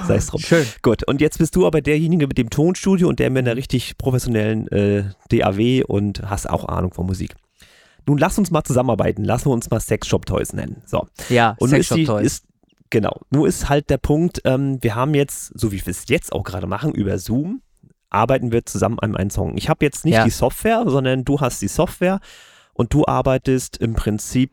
Sei es drum. Schön. Gut, und jetzt bist du aber derjenige mit dem Tonstudio und der mit einer richtig professionellen äh, DAW und hast auch Ahnung von Musik. Nun lass uns mal zusammenarbeiten. Lassen wir uns mal Sex Shop Toys nennen. So. Ja, und Sex Shop Toys. Ist, genau. Nur ist halt der Punkt, ähm, wir haben jetzt, so wie wir es jetzt auch gerade machen, über Zoom, arbeiten wir zusammen an einem Song. Ich habe jetzt nicht ja. die Software, sondern du hast die Software und du arbeitest im Prinzip,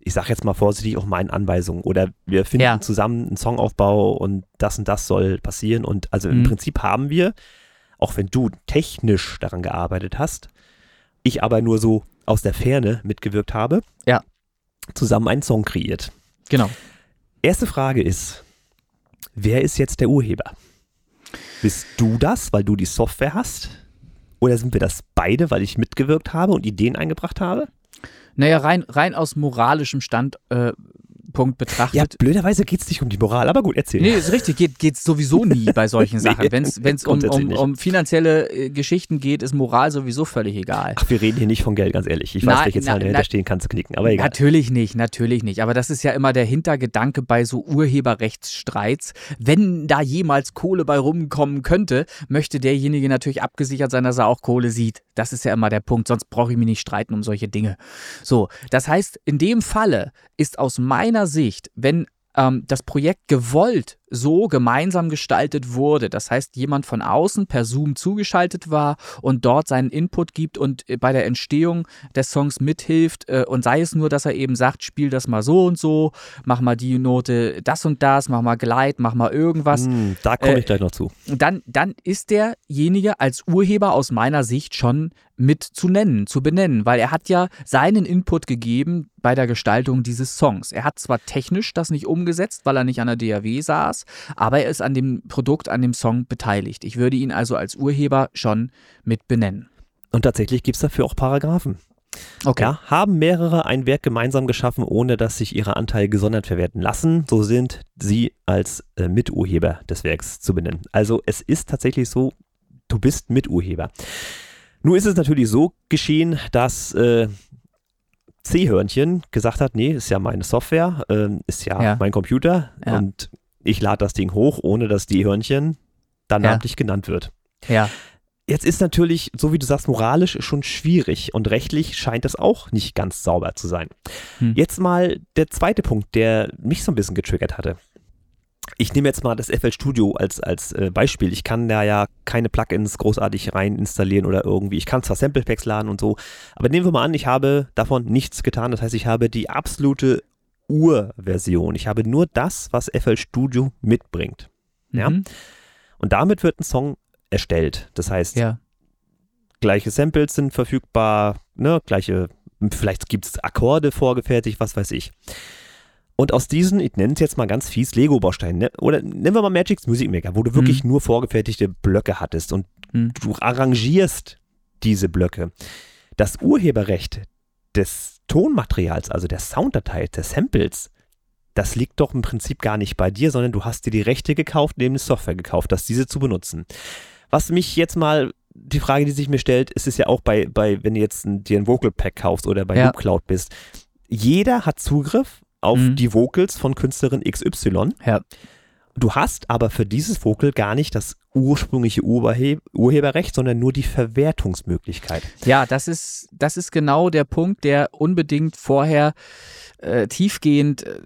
ich sage jetzt mal vorsichtig, auf meinen Anweisungen. Oder wir finden ja. zusammen einen Songaufbau und das und das soll passieren. Und also mhm. im Prinzip haben wir, auch wenn du technisch daran gearbeitet hast, ich aber nur so aus der Ferne mitgewirkt habe, ja. zusammen einen Song kreiert. Genau. Erste Frage ist, wer ist jetzt der Urheber? Bist du das, weil du die Software hast? Oder sind wir das beide, weil ich mitgewirkt habe und Ideen eingebracht habe? Naja, rein, rein aus moralischem Stand äh, Punkt betrachtet. Ja, blöderweise geht es nicht um die Moral, aber gut, erzähl. Nee, ist richtig, geht es sowieso nie bei solchen Sachen. nee, Wenn es um, um, um, finanzielle äh, Geschichten geht, ist Moral sowieso völlig egal. Ach, wir reden hier nicht von Geld, ganz ehrlich. Ich weiß, welche Zahl dahinter stehen kannst du knicken, aber egal. Natürlich nicht, natürlich nicht. Aber das ist ja immer der Hintergedanke bei so Urheberrechtsstreits. Wenn da jemals Kohle bei rumkommen könnte, möchte derjenige natürlich abgesichert sein, dass er auch Kohle sieht. Das ist ja immer der Punkt, sonst brauche ich mich nicht streiten um solche Dinge. So, das heißt, in dem Falle ist aus meiner Sicht, wenn ähm, das Projekt gewollt so gemeinsam gestaltet wurde. Das heißt, jemand von außen per Zoom zugeschaltet war und dort seinen Input gibt und äh, bei der Entstehung des Songs mithilft äh, und sei es nur, dass er eben sagt, spiel das mal so und so, mach mal die Note das und das, mach mal Gleit, mach mal irgendwas. Mm, da komme ich äh, gleich noch zu. Dann, dann ist derjenige als Urheber aus meiner Sicht schon mit zu nennen, zu benennen, weil er hat ja seinen Input gegeben bei der Gestaltung dieses Songs. Er hat zwar technisch das nicht umgesetzt, weil er nicht an der DAW saß, Spaß, aber er ist an dem Produkt, an dem Song beteiligt. Ich würde ihn also als Urheber schon mit benennen. Und tatsächlich gibt es dafür auch Paragraphen. Okay. Ja, haben mehrere ein Werk gemeinsam geschaffen, ohne dass sich ihre Anteile gesondert verwerten lassen, so sind sie als äh, Miturheber des Werks zu benennen. Also es ist tatsächlich so, du bist Miturheber. Nun ist es natürlich so geschehen, dass äh, C-Hörnchen gesagt hat, nee, ist ja meine Software, äh, ist ja, ja, mein Computer ja. und ich lade das Ding hoch, ohne dass die Hörnchen da Ja. namentlich genannt wird. Ja. Jetzt ist natürlich, so wie du sagst, moralisch schon schwierig und rechtlich scheint es auch nicht ganz sauber zu sein. Hm. Jetzt mal der zweite Punkt, der mich so ein bisschen getriggert hatte. Ich nehme jetzt mal das FL Studio als, als äh, Beispiel. Ich kann da ja keine Plugins großartig rein installieren oder irgendwie. Ich kann zwar Sample Packs laden und so, aber nehmen wir mal an, ich habe davon nichts getan. Das heißt, ich habe die absolute Urversion. Ich habe nur das, was FL Studio mitbringt. Ja. Mhm. Und damit wird ein Song erstellt. Das heißt, Ja. gleiche Samples sind verfügbar, ne, gleiche, vielleicht gibt es Akkorde vorgefertigt, was weiß ich. Und aus diesen, ich nenne es jetzt mal ganz fies, Lego-Bausteinen, ne? oder nehmen wir mal Magic's Music Maker, wo du wirklich nur vorgefertigte Blöcke hattest und Mhm. du arrangierst diese Blöcke. Das Urheberrecht des Tonmaterials, also der Sounddatei, des Samples, das liegt doch im Prinzip gar nicht bei dir, sondern du hast dir die Rechte gekauft, neben die Software gekauft, das diese zu benutzen. Was mich jetzt mal, die Frage, die sich mir stellt, ist es ja auch bei, bei wenn du jetzt ein, dir ein Vocal Pack kaufst oder bei Ja. Loop Cloud bist. Jeder hat Zugriff auf Mhm. die Vocals von Künstlerin XY. Ja. Du hast aber für dieses Vocal gar nicht das ursprüngliche Urhe Urheberrecht, sondern nur die Verwertungsmöglichkeit. Ja, das ist, das ist genau der Punkt, der unbedingt vorher äh, tiefgehend äh,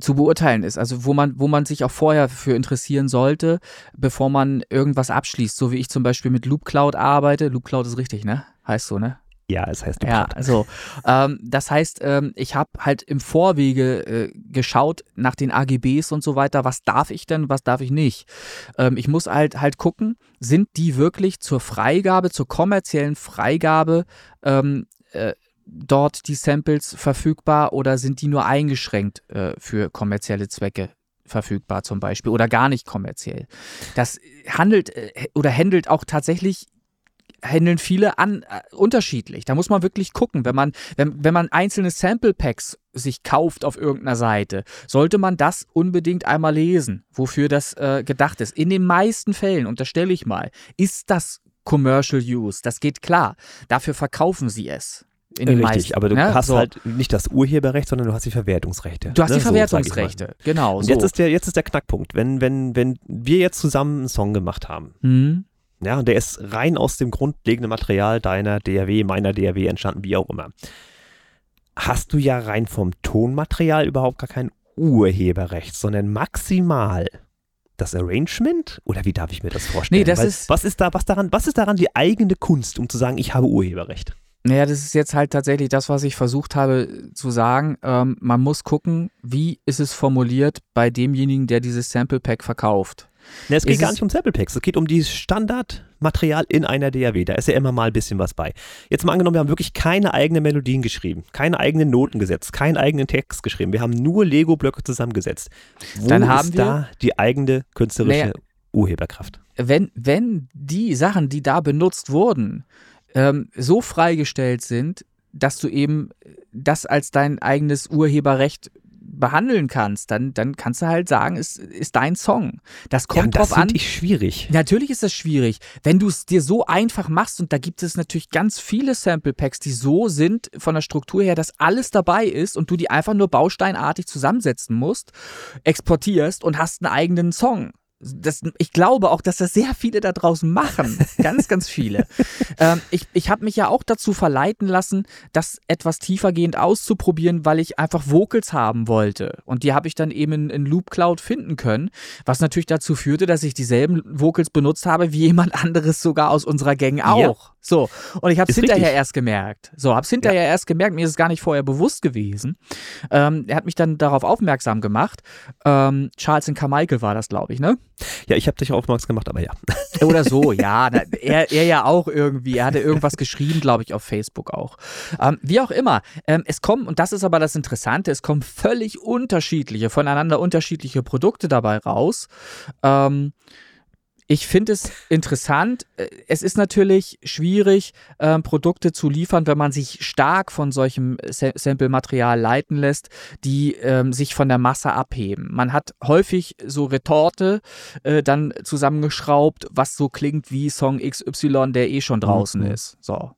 zu beurteilen ist. Also wo man, wo man sich auch vorher für interessieren sollte, bevor man irgendwas abschließt. So wie ich zum Beispiel mit Loop Cloud arbeite. Loop Cloud ist richtig, ne? Heißt so, ne? Ja, es heißt Ja, Duprat. also ähm, das heißt, ähm, ich habe halt im Vorwege äh, geschaut nach den AGBs und so weiter, was darf ich denn, was darf ich nicht. Ähm, ich muss halt halt gucken, sind die wirklich zur Freigabe, zur kommerziellen Freigabe ähm, äh, dort die Samples verfügbar oder sind die nur eingeschränkt äh, für kommerzielle Zwecke? verfügbar zum Beispiel oder gar nicht kommerziell. Das handelt äh, oder handelt auch tatsächlich handeln viele an äh, unterschiedlich. Da muss man wirklich gucken, wenn man wenn, wenn man einzelne Sample Packs sich kauft auf irgendeiner Seite, sollte man das unbedingt einmal lesen, wofür das äh, gedacht ist. In den meisten Fällen, unterstelle ich mal, ist das Commercial Use. Das geht klar. Dafür verkaufen sie es. Richtig, meisten, aber du ne? hast So. halt nicht das Urheberrecht, sondern du hast die Verwertungsrechte. Du hast ne? die So. Verwertungsrechte, genau. Und so. jetzt ist der, jetzt ist der Knackpunkt. Wenn, wenn, wenn wir jetzt zusammen einen Song gemacht haben, Mhm. Ja, und der ist rein aus dem grundlegenden Material deiner DAW, meiner DAW entstanden, wie auch immer, hast du ja rein vom Tonmaterial überhaupt gar kein Urheberrecht, sondern maximal das Arrangement? Oder wie darf ich mir das vorstellen? Nee, das Weil ist- was ist da, was daran, was ist daran die eigene Kunst, um zu sagen, ich habe Urheberrecht? Naja, das ist jetzt halt tatsächlich das, was ich versucht habe zu sagen. Ähm, man muss gucken, wie ist es formuliert bei demjenigen, der dieses Sample Pack verkauft. Ne, es geht Ist gar es- nicht um Sample Packs, es geht um dieses Standardmaterial in einer DAW. Da ist ja immer mal ein bisschen was bei. Jetzt mal angenommen, wir haben wirklich keine eigenen Melodien geschrieben, keine eigenen Noten gesetzt, keinen eigenen Text geschrieben. Wir haben nur Lego-Blöcke zusammengesetzt. Wo Dann haben ist wir- da die eigene künstlerische Naja. Urheberkraft? Wenn, wenn die Sachen, die da benutzt wurden, ähm, so freigestellt sind, dass du eben das als dein eigenes Urheberrecht behandeln kannst, dann, dann kannst du halt sagen, es ist dein Song. Das Ja, kommt und das drauf an. finde ich schwierig. Natürlich ist das schwierig. Wenn du es dir so einfach machst, und da gibt es natürlich ganz viele Sample Packs, die so sind von der Struktur her, dass alles dabei ist und du die einfach nur bausteinartig zusammensetzen musst, exportierst und hast einen eigenen Song. Das, ich glaube auch, dass das sehr viele da draußen machen. Ganz, ganz viele. ähm, ich ich habe mich ja auch dazu verleiten lassen, das etwas tiefergehend auszuprobieren, weil ich einfach Vocals haben wollte. Und die habe ich dann eben in, in Loop Cloud finden können, was natürlich dazu führte, dass ich dieselben Vocals benutzt habe wie jemand anderes sogar aus unserer Gang auch. Ja. So, und ich habe es hinterher richtig. erst gemerkt. So, habe es hinterher erst gemerkt, mir ist es gar nicht vorher bewusst gewesen. Ähm, er hat mich dann darauf aufmerksam gemacht. Ähm, Charles Carmichael war das, glaube ich, ne? Ja, ich habe dich aufmerksam gemacht, aber ja. Oder so, ja. Na, er, er ja auch irgendwie. Er hatte irgendwas geschrieben, glaube ich, auf Facebook auch. Ähm, wie auch immer. Ähm, es kommen, und das ist aber das Interessante, es kommen völlig unterschiedliche, voneinander unterschiedliche Produkte dabei raus. Ähm, ich finde es interessant. Äh, Es ist natürlich schwierig, ähm, Produkte zu liefern, wenn man sich stark von solchem Sa Sample-Material leiten lässt, die ähm, sich von der Masse abheben. Man hat häufig so Retorte äh, dann zusammengeschraubt, was so klingt wie Song XY, der eh schon draußen Mhm. ist. So.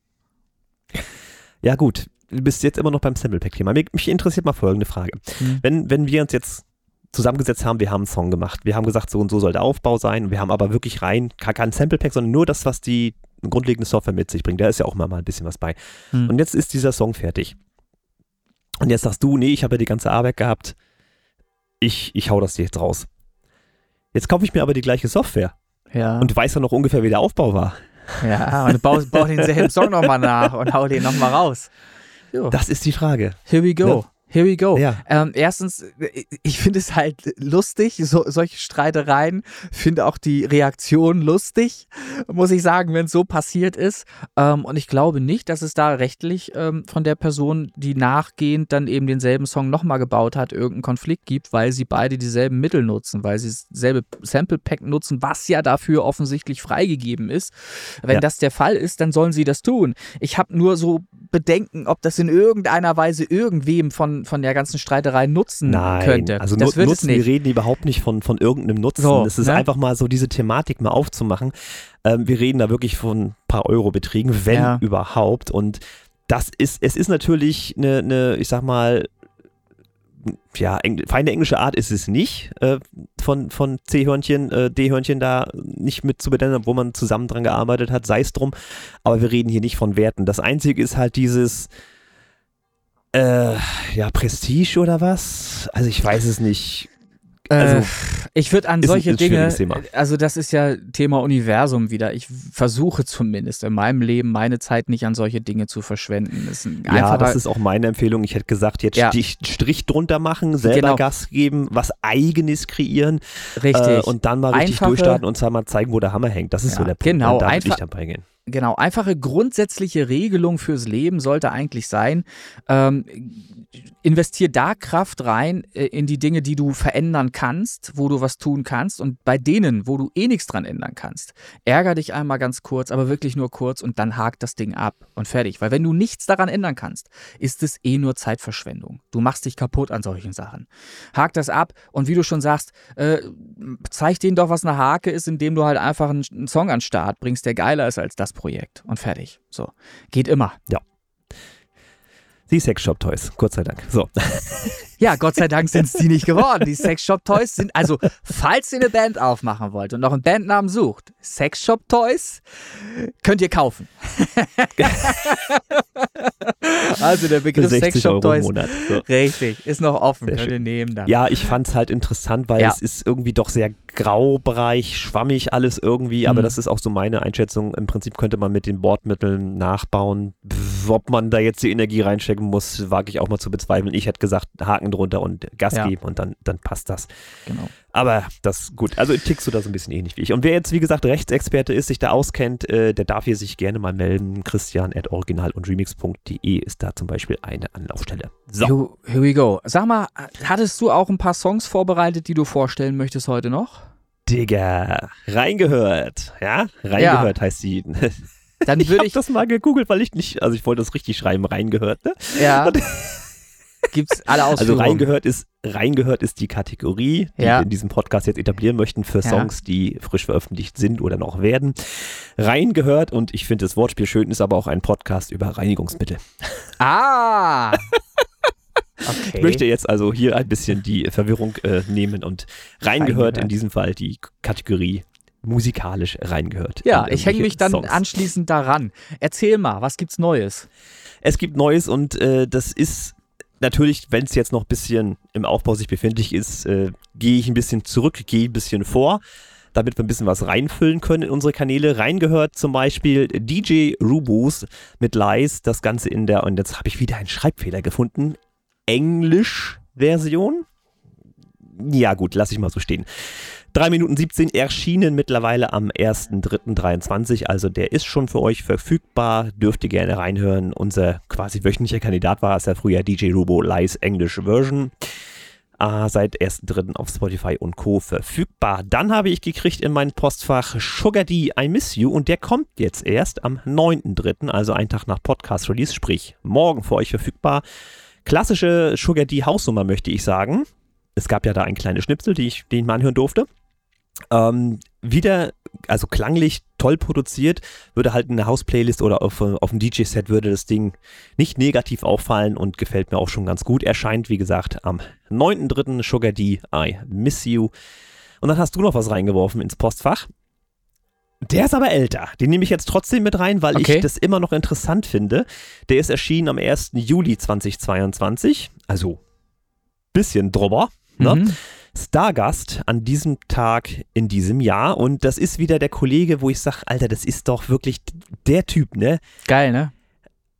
Ja, gut. Du bist jetzt immer noch beim Sample Pack-Thema. Mich mich interessiert mal folgende Frage. Mhm. Wenn, wenn wir uns jetzt zusammengesetzt haben, wir haben einen Song gemacht. Wir haben gesagt, so und so soll der Aufbau sein. Wir haben aber wirklich rein, kein Sample Pack, sondern nur das, was die grundlegende Software mit sich bringt. Da ist ja auch mal, mal ein bisschen was bei. Hm. Und jetzt ist dieser Song fertig. Und jetzt sagst du, nee, ich habe ja die ganze Arbeit gehabt. Ich, ich hau das jetzt raus. Jetzt kaufe ich mir aber die gleiche Software Ja. und weiß ja noch ungefähr, wie der Aufbau war. ja, und bau, bau denselben Song nochmal nach und hau den nochmal raus. Jo. Das ist die Frage. Here we go. Ja. Here we go. Ja. Ähm, erstens, äh, ich finde es halt lustig, so, solche Streitereien. Finde auch die Reaktion lustig, muss ich sagen, wenn es so passiert ist. Ähm, und ich glaube nicht, dass es da rechtlich ähm, von der Person, die nachgehend dann eben denselben Song nochmal gebaut hat, irgendeinen Konflikt gibt, weil sie beide dieselben Mittel nutzen, weil sie dasselbe Sample Pack nutzen, was ja dafür offensichtlich freigegeben ist. Wenn Ja. das der Fall ist, dann sollen sie das tun. Ich habe nur so Bedenken, ob das in irgendeiner Weise irgendwem von, von der ganzen Streiterei nutzen Nein, könnte. also das nu- wird Nutzen, wir reden überhaupt nicht von, von irgendeinem Nutzen. So, es ist ne? einfach mal so, diese Thematik mal aufzumachen. Ähm, wir reden da wirklich von ein paar Euro-Beträgen, wenn Ja. überhaupt. Und das ist, es ist natürlich eine, eine ich sag mal, ja, Engl feine englische Art ist es nicht, äh, von, von C-Hörnchen, äh, D-Hörnchen da nicht mit zu benennen, wo man zusammen dran gearbeitet hat, sei es drum. Aber wir reden hier nicht von Werten. Das Einzige ist halt dieses, äh, ja, Prestige oder was? Also ich weiß es nicht. Also, äh, ich würde an solche ein Dinge, Thema. also das ist ja Thema Universum wieder. Ich versuche zumindest in meinem Leben meine Zeit nicht an solche Dinge zu verschwenden. Das ein Ja, das ist auch meine Empfehlung. Ich hätte gesagt, jetzt Ja. Stich, Strich drunter machen, selber Genau. Gas geben, was eigenes kreieren richtig. äh, und dann mal richtig Einfache- durchstarten und zwar mal zeigen, wo der Hammer hängt. Das ist Ja, so der Punkt. genau, Und da einfach- ich dabei gehen. Genau, einfache grundsätzliche Regelung fürs Leben sollte eigentlich sein, ähm, investier da Kraft rein äh, in die Dinge, die du verändern kannst, wo du was tun kannst und bei denen, wo du eh nichts dran ändern kannst, ärger dich einmal ganz kurz, aber wirklich nur kurz und dann hakt das Ding ab und fertig. Weil wenn du nichts daran ändern kannst, ist es eh nur Zeitverschwendung. Du machst dich kaputt an solchen Sachen. Hak das ab und wie du schon sagst, äh, zeig denen doch, was eine Hake ist, indem du halt einfach einen, einen Song an den Start bringst, der geiler ist als das Projekt. Und fertig. So. Geht immer. Die Sexshop-Toys, Gott sei Dank. So. Ja, Gott sei Dank sind es die nicht geworden. Die Sexshop Toys sind, also, falls ihr eine Band aufmachen wollt und noch einen Bandnamen sucht, Sexshop Toys könnt ihr kaufen. also der Begriff 60 Sexshop Euro im Toys. Monat. So. Richtig, ist noch offen, Sehr könnt ihr schön. nehmen dann. Ja, ich fand es halt interessant, weil Ja. es ist irgendwie doch sehr graubereich, schwammig alles irgendwie, aber Mhm. das ist auch so meine Einschätzung. Im Prinzip könnte man mit den Bordmitteln nachbauen. Pff, Ob man da jetzt die Energie reinstecken muss, wage ich auch mal zu bezweifeln. Ich hätte gesagt, Haken drunter und Gas Ja. geben und dann, dann passt das. Genau. Aber das gut. Also tickst du da so ein bisschen ähnlich wie ich. Und wer jetzt, wie gesagt, Rechtsexperte ist, sich da auskennt, äh, der darf hier sich gerne mal melden. Christian at original und remix.de ist da zum Beispiel eine Anlaufstelle. So. Here, here we go. Sag mal, hattest du auch ein paar Songs vorbereitet, die du vorstellen möchtest heute noch? Digga, reingehört. Ja, reingehört heißt die. Dann Ich würde habe ich, das mal gegoogelt, weil ich nicht, also ich wollte das richtig schreiben, reingehört. Ne? ja, gibt's alle Also Ausführungen. reingehört ist, reingehört ist die Kategorie, die Ja. wir in diesem Podcast jetzt etablieren möchten für Ja. Songs, die frisch veröffentlicht sind oder noch werden. Reingehört und ich finde das Wortspiel schön, ist aber auch ein Podcast über Reinigungsmittel. Ah! Okay. Ich möchte jetzt also hier ein bisschen die Verwirrung äh, nehmen und reingehört in Reingehört. diesem Fall die Kategorie musikalisch reingehört. Ja, in ich hänge mich dann Songs. anschließend daran. Erzähl mal, was gibt's Neues? Es gibt Neues und äh, das ist natürlich, wenn es jetzt noch ein bisschen im Aufbau sich befindlich ist, äh, gehe ich ein bisschen zurück, gehe ein bisschen vor, damit wir ein bisschen was reinfüllen können in unsere Kanäle. Reingehört zum Beispiel DJ Rubus mit Lies, das Ganze in der, und jetzt habe ich wieder einen Schreibfehler gefunden, Englisch-Version. Ja gut, lasse ich mal so stehen. 3 Minuten 17 erschienen mittlerweile am 1.3.23, also der ist schon für euch verfügbar, dürft ihr gerne reinhören. Unser quasi wöchentlicher Kandidat war es ja früher DJ Rubo Lies English Version. Äh, seit 1.3. auf Spotify und Co. verfügbar. Dann habe ich gekriegt in mein Postfach Sugar D, I Miss You und der kommt jetzt erst am 9.3., also einen Tag nach Podcast Release, sprich morgen für euch verfügbar. Klassische Sugar D Hausnummer möchte ich sagen. Es gab ja da ein kleines Schnipsel, die ich, den ich mal anhören durfte. Ähm, wieder, also klanglich toll produziert, würde halt in der House-Playlist oder auf, auf dem DJ-Set würde das Ding nicht negativ auffallen und gefällt mir auch schon ganz gut. Erscheint, wie gesagt, am 9.3. Sugar D, I Miss You. Und dann hast du noch was reingeworfen ins Postfach. Der ist aber älter. Den nehme ich jetzt trotzdem mit rein, weil Okay. ich das immer noch interessant finde. Der ist erschienen am 1. Juli 2022. Also bisschen drüber. Ne? Mhm. Stargast an diesem Tag in diesem Jahr. Und das ist wieder der Kollege, wo ich sage, Alter, das ist doch wirklich der Typ, ne? Geil, ne?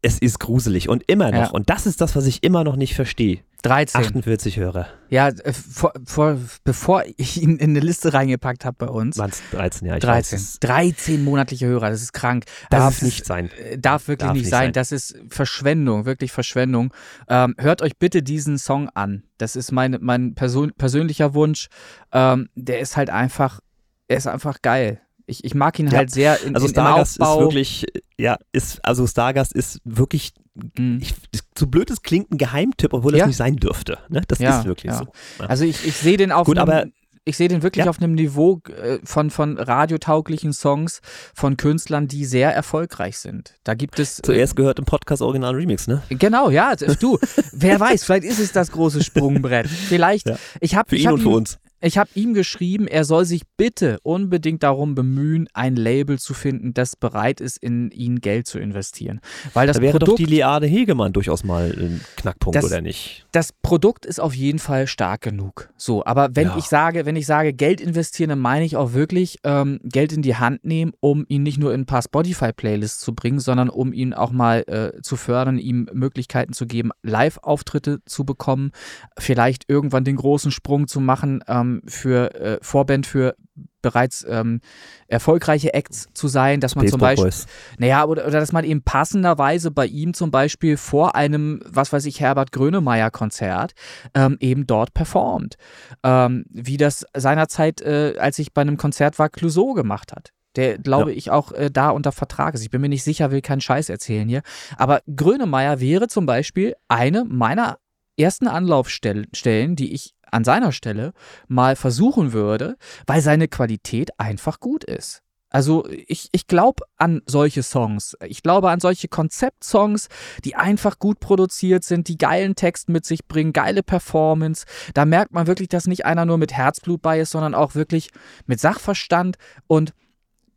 Es ist gruselig und immer noch. Ja. Und das ist das, was ich immer noch nicht verstehe. 13. 48 Hörer. Ja, äh, vor, vor, bevor ich ihn in eine Liste reingepackt habe bei uns. Waren es 13, ja. Ich 13. Weiß, es 13 monatliche Hörer, das ist krank. darf also nicht ist, sein. äh, Darf wirklich Darf nicht nicht sein. sein. Das ist Verschwendung, wirklich Verschwendung. Ähm, hört euch bitte diesen Song an. Das ist mein, mein Person, persönlicher Wunsch. Ähm, der ist halt einfach, er ist einfach geil. Ich, ich mag ihn Ja. halt sehr in, Also Stargast ist wirklich, ja, ist, also Stargast ist wirklich, Mhm. ich, so blöd es klingt, ein Geheimtipp, obwohl Ja. das nicht sein dürfte. Ne? Das Ja, ist wirklich so. Also ich, ich sehe den auf Gut, aber- ich sehe den wirklich Ja. auf einem Niveau äh, von, von radiotauglichen Songs von Künstlern, die sehr erfolgreich sind. Da gibt es äh, Zuerst gehört im Podcast Original Remix, ne? Genau, ja, du, wer weiß, vielleicht ist es das große Sprungbrett. Vielleicht, Ja. ich habe Für ich ihn hab und für ihm, uns. Ich hab ihm geschrieben, er soll sich bitte unbedingt darum bemühen, ein Label zu finden, das bereit ist, in ihn Geld zu investieren. Weil das Da wäre Produkt, doch die Liane Hegemann durchaus mal ein Knackpunkt, Das- oder nicht? das Produkt ist auf jeden Fall stark genug. So, aber wenn Ja. ich sage, wenn ich sage Geld investieren, dann meine ich auch wirklich ähm, Geld in die Hand nehmen, um ihn nicht nur in ein paar Spotify-Playlists zu bringen, sondern um ihn auch mal äh, zu fördern, ihm Möglichkeiten zu geben, Live-Auftritte zu bekommen, vielleicht irgendwann den großen Sprung zu machen ähm, für äh, Vorband für bereits ähm, erfolgreiche Acts zu sein, dass man zum Baseball Beispiel Boys. naja, oder, oder dass man eben passenderweise bei ihm zum Beispiel vor einem, was weiß ich, Herbert Grönemeyer-Konzert ähm, eben dort performt. Ähm, wie das seinerzeit, äh, als ich bei einem Konzert war, Clouseau gemacht hat. Der, glaube Ja. ich, auch äh, da unter Vertrag ist. Ich bin mir nicht sicher, will keinen Scheiß erzählen hier. Aber Grönemeyer wäre zum Beispiel eine meiner ersten Anlaufstellen, die ich an seiner Stelle mal versuchen würde, weil seine Qualität einfach gut ist. Also ich, ich glaube an solche Songs. Ich glaube an solche Konzeptsongs, die einfach gut produziert sind, die geilen Text mit sich bringen, geile Performance. Da merkt man wirklich, dass nicht einer nur mit Herzblut bei ist, sondern auch wirklich mit Sachverstand und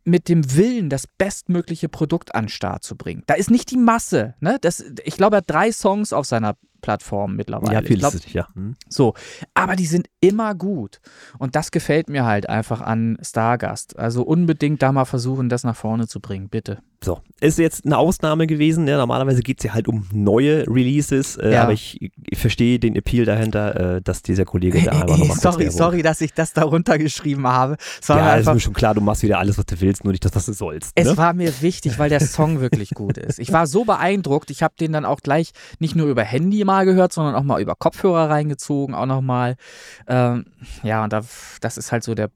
mit dem Willen, das bestmögliche Produkt an den Start zu bringen. Da ist nicht die Masse. Ne? Das, ich glaube, er hat drei Songs auf seiner Plattform mittlerweile. Ja, ich viel glaub, ist ja. Hm. so, aber die sind immer gut. Und das gefällt mir halt einfach an Stargast. Also unbedingt da mal versuchen, das nach vorne zu bringen, bitte. So, ist jetzt eine Ausnahme gewesen. Ne? Normalerweise geht es ja halt um neue Releases, äh, Ja. aber ich, ich verstehe den Appeal dahinter, äh, dass dieser Kollege da einfach nochmal sorry, sorry, dass ich das darunter geschrieben habe. Es war, Ja, ist einfach, mir schon klar, du machst wieder alles, was du willst, nur nicht das, was du sollst. es Ne? war mir wichtig, weil der Song wirklich gut ist. Ich war so beeindruckt. Ich habe den dann auch gleich nicht nur über Handy mal gehört, sondern auch mal über Kopfhörer reingezogen, auch nochmal. Ähm, ja, und da, das ist halt so der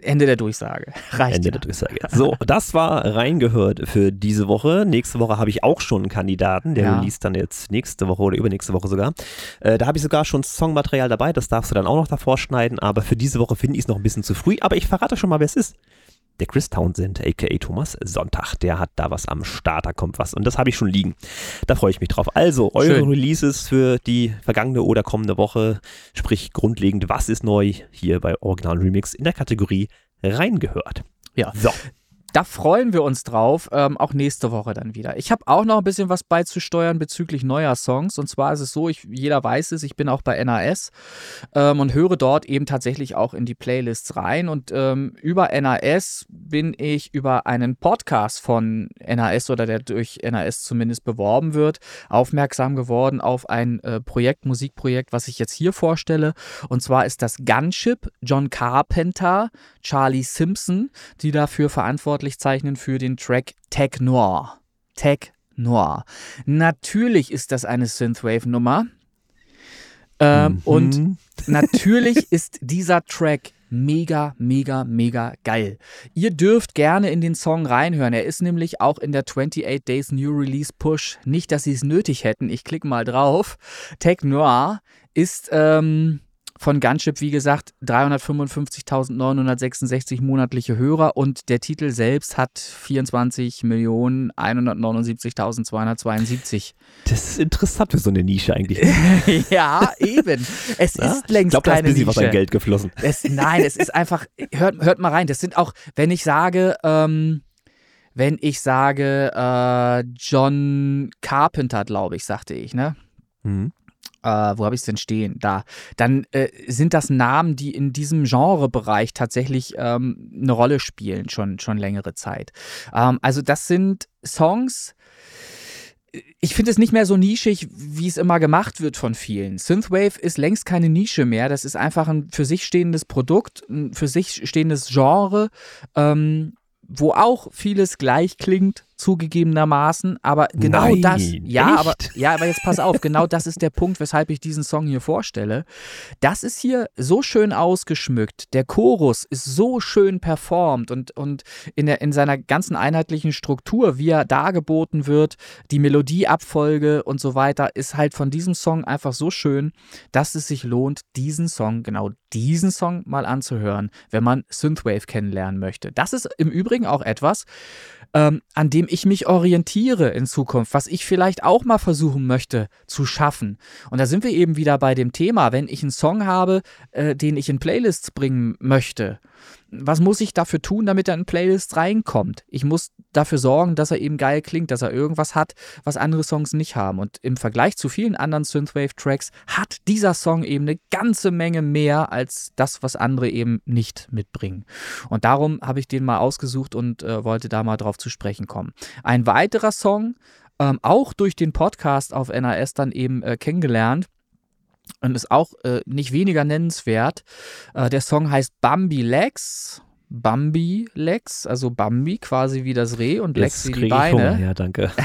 Ende der Durchsage. Reicht Ende ja. der Durchsage. So, das war reingehört für diese Woche. Nächste Woche habe ich auch schon einen Kandidaten, der Ja. release dann jetzt nächste Woche oder übernächste Woche sogar. Äh, da habe ich sogar schon Songmaterial dabei, das darfst du dann auch noch davor schneiden, aber für diese Woche finde ich es noch ein bisschen zu früh. Aber ich verrate schon mal, wer es ist. Der Chris Townsend, aka Thomas Sonntag, der hat da was am Start, da kommt was. Und das habe ich schon liegen. Da freue ich mich drauf. Also, eure Schön. Releases für die vergangene oder kommende Woche, sprich grundlegend, was ist neu hier bei Original Remix in der Kategorie reingehört. Ja. So. Da freuen wir uns drauf, ähm, auch nächste Woche dann wieder. Ich habe auch noch ein bisschen was beizusteuern bezüglich neuer Songs. Und zwar ist es so, ich, jeder weiß es, ich bin auch bei NAS ähm, und höre dort eben tatsächlich auch in die Playlists rein. Und ähm, über NAS bin ich über einen Podcast von NAS oder der durch NAS zumindest beworben wird, aufmerksam geworden auf ein äh, Projekt, Musikprojekt, was ich jetzt hier vorstelle. Und zwar ist das Gunship, John Carpenter, Charlie Simpson, die dafür verantwortlich zeichnen für den Track Tech Noir. Tech Noir. Natürlich ist das eine Synthwave-Nummer. Ähm, Mhm. Und natürlich ist dieser Track mega, mega, mega geil. Ihr dürft gerne in den Song reinhören. Er ist nämlich auch in der 28 Days New Release Push. Nicht, dass sie es nötig hätten. Ich klicke mal drauf. Tech Noir ist ähm, von Gunship, wie gesagt, 355.966 monatliche Hörer und der Titel selbst hat 24.179.272. Das ist interessant für so eine Nische eigentlich. ja, eben. Es Na? ist längst ich glaube, da ist keine ein bisschen Nische. was an Geld geflossen. Es, nein, es ist einfach, hört, hört mal rein, das sind auch, wenn ich sage, ähm, wenn ich sage, äh, John Carpenter, glaube ich, sagte ich, ne? Mhm. Äh, wo habe ich es denn stehen? Da. Dann äh, sind das Namen, die in diesem Genrebereich tatsächlich ähm, eine Rolle spielen, schon, schon längere Zeit. Ähm, also, das sind Songs. Ich finde es nicht mehr so nischig, wie es immer gemacht wird von vielen. Synthwave ist längst keine Nische mehr. Das ist einfach ein für sich stehendes Produkt, ein für sich stehendes Genre. Ähm, wo auch vieles gleich klingt, zugegebenermaßen, aber genau Nein, das, ja, echt? aber ja, aber jetzt pass auf, genau das ist der Punkt, weshalb ich diesen Song hier vorstelle. Das ist hier so schön ausgeschmückt, der Chorus ist so schön performt und, und in, der, in seiner ganzen einheitlichen Struktur, wie er dargeboten wird, die Melodieabfolge und so weiter, ist halt von diesem Song einfach so schön, dass es sich lohnt, diesen Song, genau diesen Song mal anzuhören, wenn man Synthwave kennenlernen möchte. Das ist im Übrigen auch etwas, ähm, an dem ich mich orientiere in Zukunft, was ich vielleicht auch mal versuchen möchte zu schaffen. Und da sind wir eben wieder bei dem Thema, wenn ich einen Song habe, äh, den ich in Playlists bringen möchte. Was muss ich dafür tun, damit er in Playlists reinkommt? Ich muss dafür sorgen, dass er eben geil klingt, dass er irgendwas hat, was andere Songs nicht haben. Und im Vergleich zu vielen anderen Synthwave-Tracks hat dieser Song eben eine ganze Menge mehr als das, was andere eben nicht mitbringen. Und darum habe ich den mal ausgesucht und äh, wollte da mal drauf zu sprechen kommen. Ein weiterer Song, ähm, auch durch den Podcast auf NAS dann eben äh, kennengelernt, und ist auch äh, nicht weniger nennenswert. Äh, der Song heißt Bambi Legs. Bambi Legs, also Bambi quasi wie das Reh und Legs Jetzt wie die ich Hunger. Beine. Ja, danke.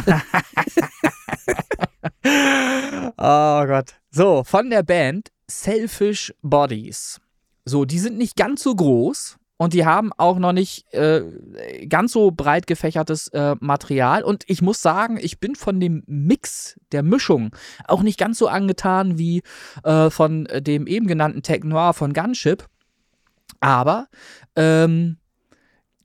oh Gott. So, von der Band Selfish Bodies. So, die sind nicht ganz so groß und die haben auch noch nicht äh, ganz so breit gefächertes äh, Material. Und ich muss sagen, ich bin von dem Mix, der Mischung, auch nicht ganz so angetan wie äh, von dem eben genannten Tech Noir von Gunship. Aber ähm,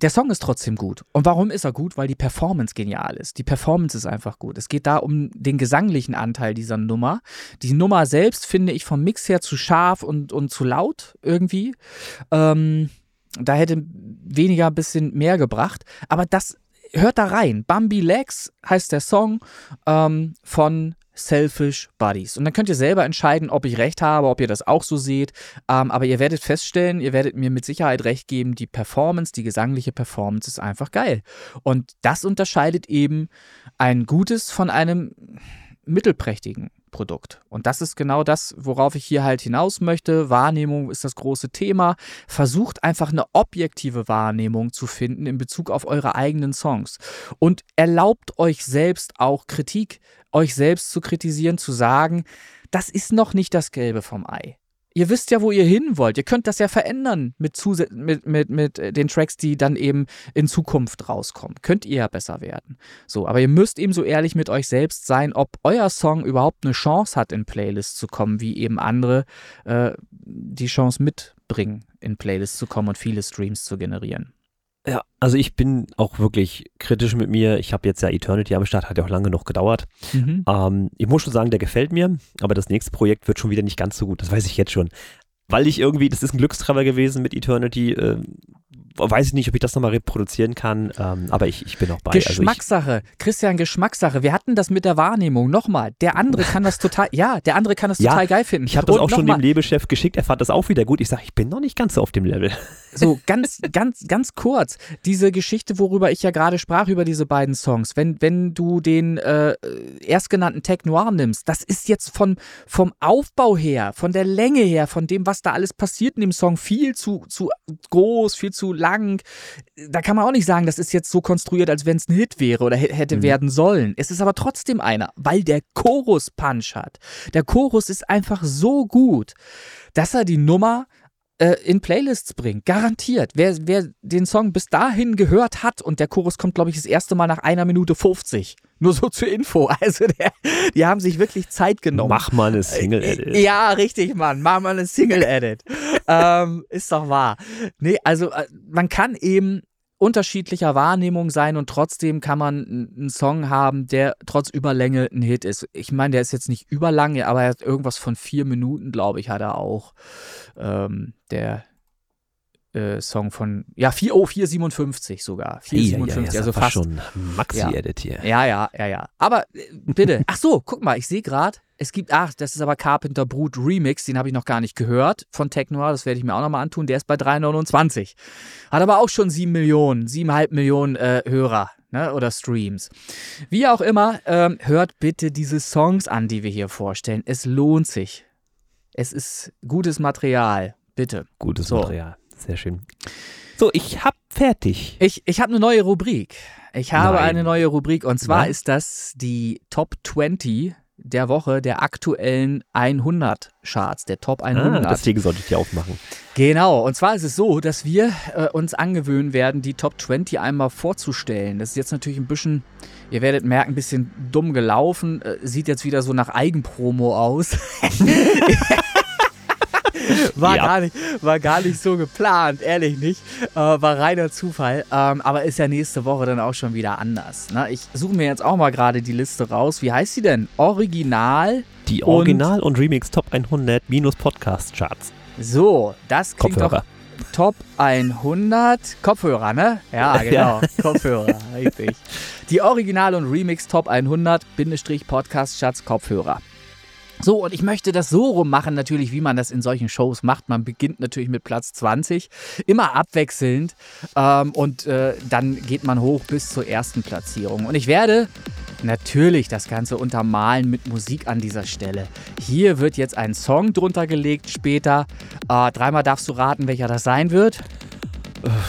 der Song ist trotzdem gut. Und warum ist er gut? Weil die Performance genial ist. Die Performance ist einfach gut. Es geht da um den gesanglichen Anteil dieser Nummer. Die Nummer selbst finde ich vom Mix her zu scharf und, und zu laut irgendwie. Ähm, da hätte weniger ein bisschen mehr gebracht. Aber das hört da rein. Bambi Legs heißt der Song ähm, von Selfish Buddies. Und dann könnt ihr selber entscheiden, ob ich recht habe, ob ihr das auch so seht. Ähm, aber ihr werdet feststellen, ihr werdet mir mit Sicherheit recht geben, die Performance, die gesangliche Performance ist einfach geil. Und das unterscheidet eben ein gutes von einem mittelprächtigen Produkt. Und das ist genau das, worauf ich hier halt hinaus möchte. Wahrnehmung ist das große Thema. Versucht einfach eine objektive Wahrnehmung zu finden in Bezug auf eure eigenen Songs. Und erlaubt euch selbst auch Kritik, euch selbst zu kritisieren, zu sagen, das ist noch nicht das Gelbe vom Ei. Ihr wisst ja, wo ihr hin wollt. Ihr könnt das ja verändern mit, Zusä mit, mit, mit den Tracks, die dann eben in Zukunft rauskommen. Könnt ihr ja besser werden. So, aber ihr müsst eben so ehrlich mit euch selbst sein, ob euer Song überhaupt eine Chance hat, in Playlists zu kommen, wie eben andere äh, die Chance mitbringen, in Playlists zu kommen und viele Streams zu generieren. Ja, also ich bin auch wirklich kritisch mit mir. Ich habe jetzt ja Eternity am Start, hat ja auch lange noch gedauert. Mhm. Ähm, ich muss schon sagen, der gefällt mir, aber das nächste Projekt wird schon wieder nicht ganz so gut. Das weiß ich jetzt schon. Weil ich irgendwie, das ist ein Glückstreffer gewesen mit Eternity. Äh, weiß ich nicht, ob ich das nochmal reproduzieren kann, ähm, aber ich, ich bin auch bei. Geschmackssache. Christian, Geschmackssache. Wir hatten das mit der Wahrnehmung. Nochmal, der andere kann das total, ja, der andere kann das Ja, total geil finden. Also ich, ich habe das auch schon nochmal, dem Labelchef geschickt, er fand das auch wieder gut. Ich sage, ich bin noch nicht ganz so auf dem Level. So, ganz, ganz, ganz kurz. Diese Geschichte, worüber ich ja gerade sprach, über diese beiden Songs. Wenn, wenn du den äh, erstgenannten Tech Noir nimmst, das ist jetzt von, vom Aufbau her, von der Länge her, von dem, was da alles passiert in dem Song, viel zu, zu groß, viel zu lang. Da kann man auch nicht sagen, das ist jetzt so konstruiert, als wenn es ein Hit wäre oder hätte Mhm. werden sollen. Es ist aber trotzdem einer, weil der Chorus Punch hat. Der Chorus ist einfach so gut, dass er die Nummer äh, in Playlists bringt. Garantiert. Wer, wer den Song bis dahin gehört hat und der Chorus kommt, glaube ich, das erste Mal nach einer Minute 50. Nur so zur Info. Also der, die haben sich wirklich Zeit genommen. Mach mal eine Single-Edit. Ja, richtig, Mann. Mach mal eine Single-Edit. ähm, ist doch wahr. Nee, also äh, man kann eben unterschiedlicher Wahrnehmung sein und trotzdem kann man einen Song haben, der trotz Überlänge ein Hit ist. Ich meine, der ist jetzt nicht überlang, aber er hat irgendwas von vier Minuten, glaube ich, hat er auch. Ähm, der äh, Song von, ja, 4, oh, 457 sogar. 457, ja, ja, also fast. schon Maxi-Edit hier. Ja, ja, ja, ja. Aber äh, bitte, ach so, guck mal, ich sehe gerade, es gibt, ach, das ist aber Carpenter Brut Remix, den habe ich noch gar nicht gehört von Technoir, das werde ich mir auch nochmal antun. Der ist bei 3,29. Hat aber auch schon 7 Millionen, 7,5 Millionen äh, Hörer ne, oder Streams. Wie auch immer, ähm, hört bitte diese Songs an, die wir hier vorstellen. Es lohnt sich. Es ist gutes Material, bitte. Gutes So. Material. Sehr schön. So, ich hab fertig. Ich, ich habe eine neue Rubrik. Ich habe Nein. eine neue Rubrik und zwar Nein. ist das die Top 20 der Woche der aktuellen 100 Charts, der Top Ah, 100. deswegen sollte ich die aufmachen. Genau, und zwar ist es so, dass wir äh, uns angewöhnen werden, die Top 20 einmal vorzustellen. Das ist jetzt natürlich ein bisschen, ihr werdet merken, ein bisschen dumm gelaufen. Äh, sieht jetzt wieder so nach Eigenpromo aus. war, Ja. gar nicht, war gar nicht so geplant, ehrlich nicht. Äh, war reiner Zufall. Ähm, aber ist ja nächste Woche dann auch schon wieder anders. Ne? Ich suche mir jetzt auch mal gerade die Liste raus. Wie heißt sie denn? Original. Die Und- Original- und, Remix Top 100 minus Podcast-Charts. So, das klingt doch Kopfhörer. Top 100 Kopfhörer, ne? Ja, genau. Kopfhörer, richtig. Die Original- und Remix Top 100 Bindestrich Podcast Schatz Kopfhörer. So, und ich möchte das so rum machen, natürlich, wie man das in solchen Shows macht. Man beginnt natürlich mit Platz 20, immer abwechselnd. Ähm, und äh, dann geht man hoch bis zur ersten Platzierung. Und ich werde natürlich das Ganze untermalen mit Musik an dieser Stelle. Hier wird jetzt ein Song drunter gelegt später. Äh, dreimal darfst du raten, welcher das sein wird.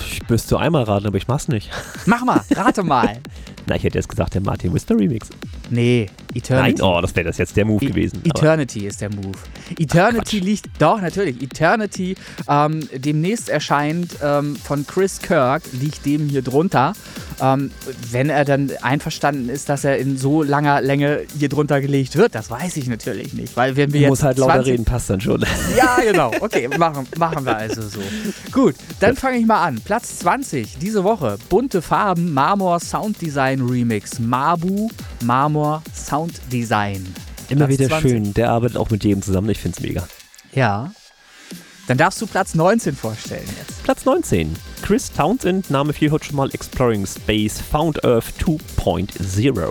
Ich müsste einmal raten, aber ich mach's nicht. Mach mal, rate mal. Na, ich hätte jetzt gesagt, der Martin Wister Remix. Nee, Eternity. Nein, oh, das wäre das jetzt der Move E- gewesen. Eternity ist der Move. Eternity Quatsch. liegt, doch, natürlich. Eternity ähm, demnächst erscheint ähm, von Chris Kirk, liegt dem hier drunter. Ähm, wenn er dann einverstanden ist, dass er in so langer Länge hier drunter gelegt wird, das weiß ich natürlich nicht. Weil wenn wir jetzt muss halt lauter 20 reden, passt dann schon. Ja, genau. Okay, machen, machen wir also so. Gut, dann fange ich mal an. Platz 20 diese Woche. Bunte Farben, Marmor Sound Design Remix. Mabu, Marmor Sound Design. Immer Platz wieder 20. schön. Der arbeitet auch mit jedem zusammen. Ich find's mega. Ja. Dann darfst du Platz 19 vorstellen jetzt. Platz 19. Chris Townsend, Name viel heute schon mal Exploring Space, Found Earth 2.0.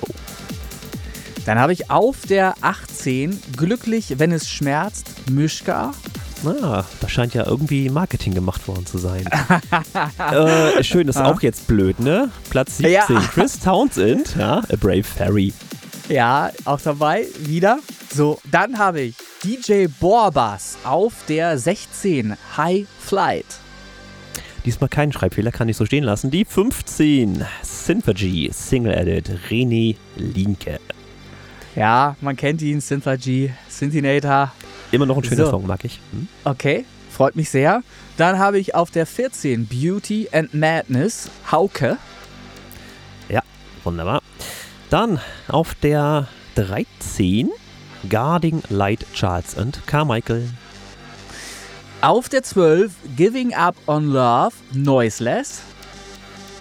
Dann habe ich auf der 18 Glücklich, wenn es schmerzt, Mischka. Ah, da scheint ja irgendwie Marketing gemacht worden zu sein. äh, schön, ist auch jetzt blöd, ne? Platz 17. Ja. Chris Townsend, ja, A Brave Fairy. Ja, auch dabei. Wieder. So, dann habe ich DJ Borbas auf der 16 High Flight. Diesmal keinen Schreibfehler, kann ich so stehen lassen. Die 15. Synthergy, Single Edit, René Linke. Ja, man kennt ihn, Synthergy, Synthinator. Immer noch ein schöner So. Song, mag ich. Hm? Okay, freut mich sehr. Dann habe ich auf der 14 Beauty and Madness, Hauke. Wunderbar. Dann auf der 13 Guarding Light Charles und Carmichael. Auf der 12 Giving Up on Love, Noiseless.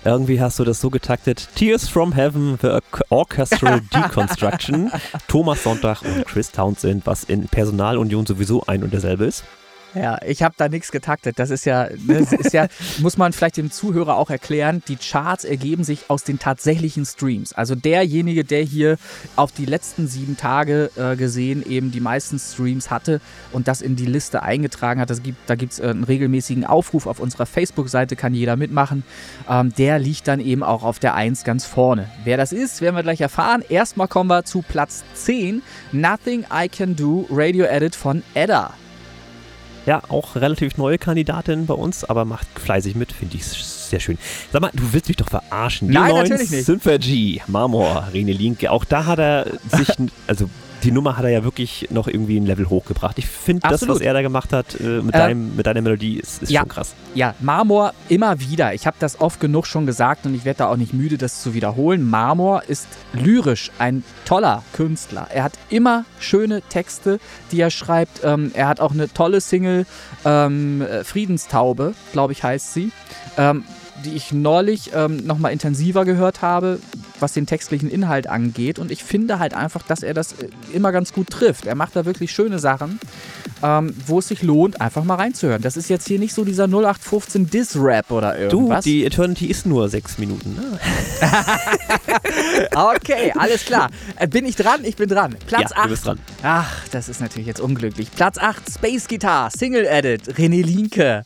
Irgendwie hast du das so getaktet. Tears from Heaven, The Orchestral Deconstruction, Thomas Sonntag und Chris Townsend, was in Personalunion sowieso ein und derselbe ist. Ja, ich habe da nichts getaktet. Das ist ja, ne, das ist ja, muss man vielleicht dem Zuhörer auch erklären, die Charts ergeben sich aus den tatsächlichen Streams. Also derjenige, der hier auf die letzten sieben Tage äh, gesehen eben die meisten Streams hatte und das in die Liste eingetragen hat, das gibt, da gibt es äh, einen regelmäßigen Aufruf auf unserer Facebook-Seite, kann jeder mitmachen. Ähm, der liegt dann eben auch auf der 1 ganz vorne. Wer das ist, werden wir gleich erfahren. Erstmal kommen wir zu Platz 10, Nothing I Can Do, Radio Edit von Edda. Ja, auch relativ neue Kandidatin bei uns, aber macht fleißig mit, finde ich sehr schön. Sag mal, du willst mich doch verarschen. Die Nein, neuen natürlich nicht. Symphagy, Marmor, René Linke, auch da hat er sich, also die Nummer hat er ja wirklich noch irgendwie ein Level hochgebracht. Ich finde, das, was er da gemacht hat äh, mit, Ähm, deinem, mit deiner Melodie, ist, ist ja. schon krass. Ja, Marmor immer wieder. Ich habe das oft genug schon gesagt und ich werde da auch nicht müde, das zu wiederholen. Marmor ist lyrisch ein toller Künstler. Er hat immer schöne Texte, die er schreibt. Ähm, er hat auch eine tolle Single, ähm, äh, Friedenstaube, glaube ich, heißt sie. Ähm, die ich neulich ähm, nochmal intensiver gehört habe, was den textlichen Inhalt angeht. Und ich finde halt einfach, dass er das äh, immer ganz gut trifft. Er macht da wirklich schöne Sachen, ähm, wo es sich lohnt, einfach mal reinzuhören. Das ist jetzt hier nicht so dieser 0815 Diss-Rap oder Du, irgendwas. die Eternity ist nur sechs Minuten. Ne? okay, alles klar. Äh, bin ich dran? Ich bin dran. Platz ja, du 8. bist dran. Ach, das ist natürlich jetzt unglücklich. Platz 8, Space Guitar, Single Edit, René Linke.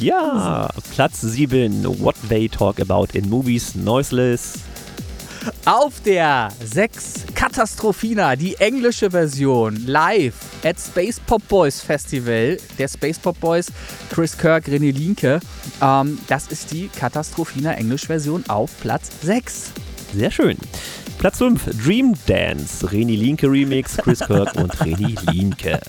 Ja, Platz 7, What They Talk About in Movies, Noiseless. Auf der 6, Katastrophina, die englische Version, live at Space Pop Boys Festival. Der Space Pop Boys, Chris Kirk, René Linke. Ähm, das ist die Katastrophina Englisch-Version auf Platz 6. Sehr schön. Platz 5, Dream Dance, Reni Linke Remix, Chris Kirk und Reni Linke.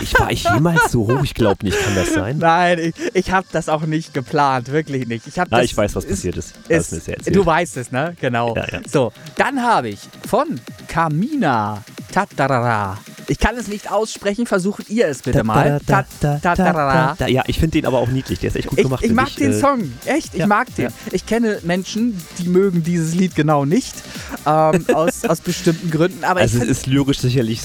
Ich war ich jemals so hoch? Ich glaube nicht, kann das sein? Nein, ich, ich habe das auch nicht geplant, wirklich nicht. Ich, hab das, ich weiß, was ist- passiert ist. Ist, erzählt. du weißt es, ne? Genau. Ja, ja. So, dann habe ich von Kamina Tatarara. Ich kann es nicht aussprechen, versucht ihr es bitte mal. Ja, ich finde den aber auch niedlich. Der ist echt gut Ich, gemacht. ich mag den Äh, Song, echt, ich ja, mag den. ja. Ich kenne Menschen, die mögen dieses Lied genau nicht, ähm, aus, aus bestimmten Gründen, aber Also ich es ist lyrisch sicherlich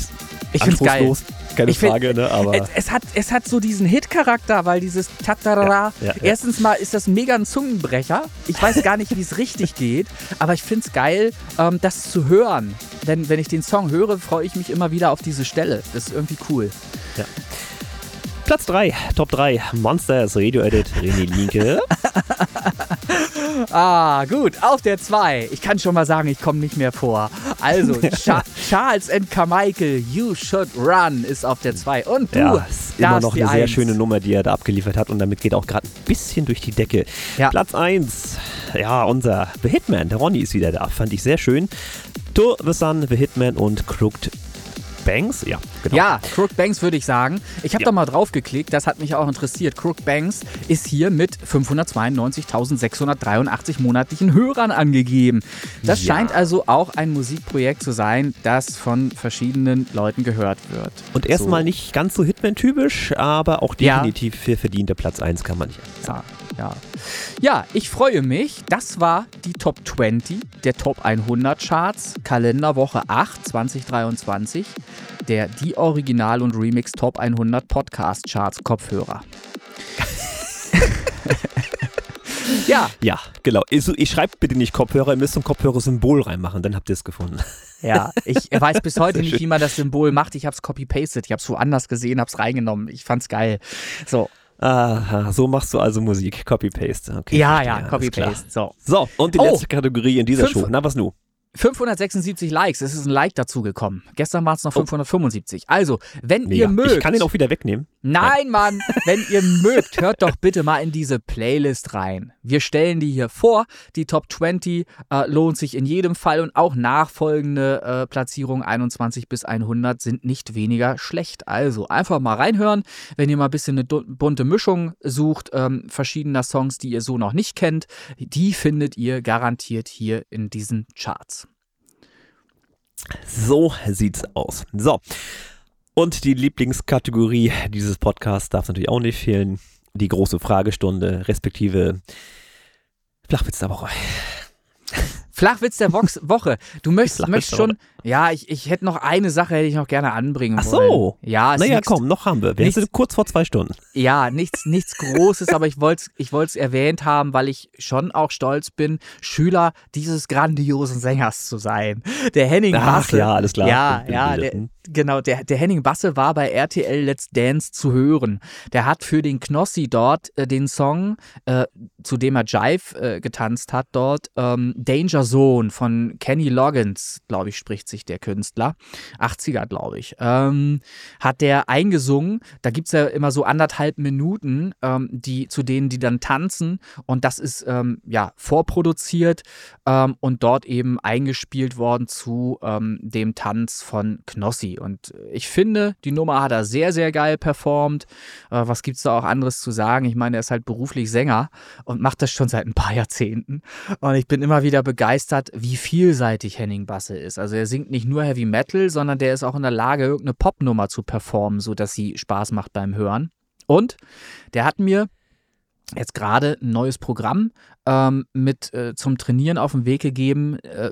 Ich find's geil. anspruchslos, keine Ich find- Frage, ne? Aber es, es, hat, es hat so diesen Hit-Charakter, weil dieses Tatarara. Ja, ja, ja. Erstens mal ist das mega ein Zungenbrecher. Ich weiß gar nicht, wie es richtig geht, aber ich finde es geil, ähm, das zu hören. Denn wenn ich den Song höre, freue ich mich immer wieder auf diese Stelle. Das ist irgendwie cool. Platz 3, Top 3, Monsters, Radio Edit, René Linke. Ah, gut. Auf der 2. Ich kann schon mal sagen, ich komme nicht mehr vor. Also, Cha Charles and Carmichael, You Should Run ist auf der 2. Und du, Ja, ist immer noch eine sehr Eins. schöne Nummer, die er da abgeliefert hat und damit geht auch gerade ein bisschen durch die Decke. Ja. Platz 1, ja, unser The Hitman, der Ronny ist wieder da, fand ich sehr schön. To The Sun, The Hitman und Crooked Banks, ja, genau. Ja, Crook Banks würde ich sagen. Ich habe Ja. da mal drauf geklickt, das hat mich auch interessiert. Crook Banks ist hier mit 592.683 monatlichen Hörern angegeben. Das Ja. scheint also auch ein Musikprojekt zu sein, das von verschiedenen Leuten gehört wird. Und erstmal So. nicht ganz so Hitman-typisch, aber auch definitiv für verdienter Platz 1 kann man nicht sagen. Ja, ja. ja, ich freue mich. Das war die Top 20 der Top 100 Charts, Kalenderwoche 8 2023, der die Original- und Remix Top 100 Podcast Charts Kopfhörer. ja, Ja, genau. Ich, ich schreibe bitte nicht Kopfhörer, ihr müsst so ein Kopfhörer-Symbol reinmachen, dann habt ihr es gefunden. ja. Ich weiß bis heute nicht, schön. wie man das Symbol macht. Ich habe es copy-pasted. Ich habe es woanders gesehen, habe es reingenommen. Ich fand's geil. So, Aha, so machst du also Musik. Copy-Paste. Okay, ja, ja, Copy-Paste. So. So, und die Oh. letzte Kategorie in dieser Fünf- Show. Na, was nu? 576 Likes, es ist ein Like dazu gekommen. Gestern waren es noch 575. Also, wenn ihr. Mega. mögt. Ich kann den auch wieder wegnehmen. Nein, Mann, wenn ihr mögt, hört doch bitte mal in diese Playlist rein. Wir stellen die hier vor. Die Top 20 äh, lohnt sich in jedem Fall und auch nachfolgende äh, Platzierungen 21 bis 100 sind nicht weniger schlecht. Also einfach mal reinhören, wenn ihr mal ein bisschen eine bunte Mischung sucht, ähm, verschiedener Songs, die ihr so noch nicht kennt, die findet ihr garantiert hier in diesen Charts. So sieht's aus. So. Und die Lieblingskategorie dieses Podcasts darf natürlich auch nicht fehlen. Die große Fragestunde, respektive Flachwitz der Woche. Flachwitz der Woche. Du möchtest, möchtest schon. Ja, ich, ich hätte noch eine Sache, hätte ich noch gerne anbringen Ach wollen. so. Ja, Naja, nix, komm, noch haben wir. Wir nichts- sind kurz vor zwei Stunden. Ja, nichts, nichts Großes, aber ich wollte es ich wollt's erwähnt haben, weil ich schon auch stolz bin, Schüler dieses grandiosen Sängers zu sein. Der Henning Ach Basse. ja, alles klar. Ja, ja, der, Hm. genau. Der, der Henning Basse war bei RTL Let's Dance zu hören. Der hat für den Knossi dort äh, den Song äh, zu dem er Jive äh, getanzt hat dort. Ähm, Danger Zone von Kenny Loggins, glaube ich, spricht sich der Künstler. 80er, glaube ich. Ähm, hat der eingesungen. Da gibt es ja immer so anderthalb Minuten, ähm, die, zu denen die dann tanzen. Und das ist ähm, ja vorproduziert ähm, und dort eben eingespielt worden zu ähm, dem Tanz von Knossi. Und ich finde, die Nummer hat er sehr, sehr geil performt. Äh, was gibt es da auch anderes zu sagen? Ich meine, er ist halt beruflich Sänger und macht das schon seit ein paar Jahrzehnten. Und ich bin immer wieder begeistert, wie vielseitig Henning Basse ist. Also er singt nicht nur Heavy Metal, sondern der ist auch in der Lage, irgendeine Popnummer zu performen, sodass sie Spaß macht beim Hören. Und der hat mir jetzt gerade ein neues Programm ähm, mit äh, zum Trainieren auf den Weg gegeben. Äh,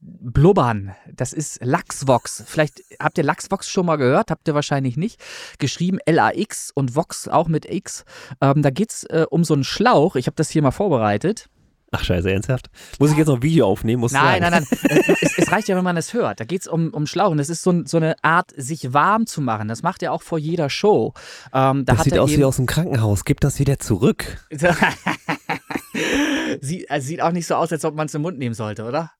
Blubbern, das ist Lachsvox. Vielleicht habt ihr Lachsvox schon mal gehört, habt ihr wahrscheinlich nicht. Geschrieben L-A-X und Vox auch mit X. Ähm, da geht es äh, um so einen Schlauch. Ich habe das hier mal vorbereitet. Ach scheiße, ernsthaft? Muss ich jetzt noch ein Video aufnehmen? Muss nein, nein, nein, nein, es, es, reicht ja, wenn man es hört. Da geht es um, um Schlauch. Und das ist so, so, eine Art, sich warm zu machen. Das macht er auch vor jeder Show. Ähm, da das sieht aus wie aus dem Krankenhaus. Gib das wieder zurück. sieht, also sieht auch nicht so aus, als ob man es im Mund nehmen sollte, oder?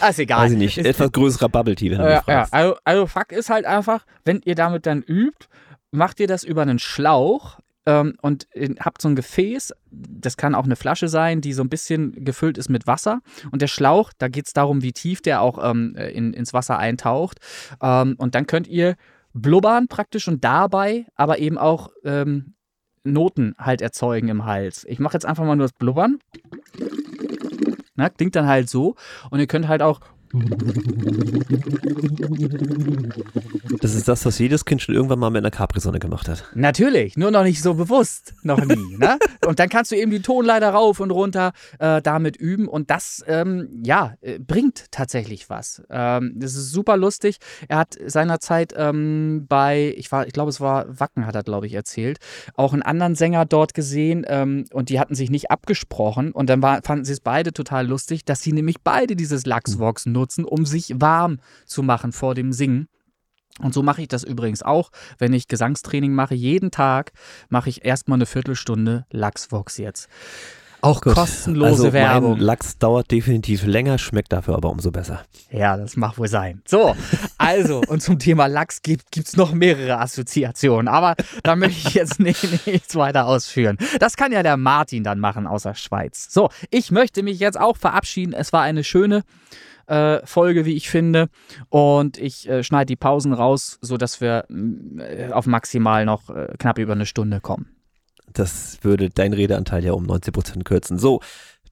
Ah, ist egal. Weiß ich nicht. Ist, Etwas größerer Bubble Tea, wenn du mich fragst. Ja. Also, also Fakt ist halt einfach, wenn ihr damit dann übt, macht ihr das über einen Schlauch ähm, und habt so ein Gefäß, das kann auch eine Flasche sein, die so ein bisschen gefüllt ist mit Wasser. Und der Schlauch, da geht es darum, wie tief der auch ähm, in, ins Wasser eintaucht. Ähm, und dann könnt ihr blubbern praktisch und dabei aber eben auch ähm, Noten halt erzeugen im Hals. Ich mache jetzt einfach mal nur das Blubbern. Na, klingt dann halt so. Und ihr könnt halt auch das ist das, was jedes Kind schon irgendwann mal mit einer Capri-Sonne gemacht hat. Natürlich, nur noch nicht so bewusst. Noch nie. ne? Und dann kannst du eben die Tonleiter rauf und runter äh, damit üben. Und das, ähm, ja, äh, bringt tatsächlich was. Ähm, das ist super lustig. Er hat seinerzeit ähm, bei, ich, ich glaube, es war Wacken, hat er, glaube ich, erzählt, auch einen anderen Sänger dort gesehen. Ähm, und die hatten sich nicht abgesprochen. Und dann war, fanden sie es beide total lustig, dass sie nämlich beide dieses Lachsvox nutzen nutzen, um sich warm zu machen vor dem Singen. Und so mache ich das übrigens auch, wenn ich Gesangstraining mache. Jeden Tag mache ich erstmal eine Viertelstunde Lachsvox jetzt. Auch Gut. kostenlose also Werbung. Mein Lachs dauert definitiv länger, schmeckt dafür aber umso besser. Ja, das mag wohl sein. So, also, und zum Thema Lachs gibt es noch mehrere Assoziationen, aber da möchte ich jetzt nicht, nichts weiter ausführen. Das kann ja der Martin dann machen aus der Schweiz. So, ich möchte mich jetzt auch verabschieden. Es war eine schöne äh, Folge, wie ich finde. Und ich äh, schneide die Pausen raus, sodass wir äh, auf maximal noch äh, knapp über eine Stunde kommen. Das würde dein Redeanteil ja um 90 Prozent kürzen. So,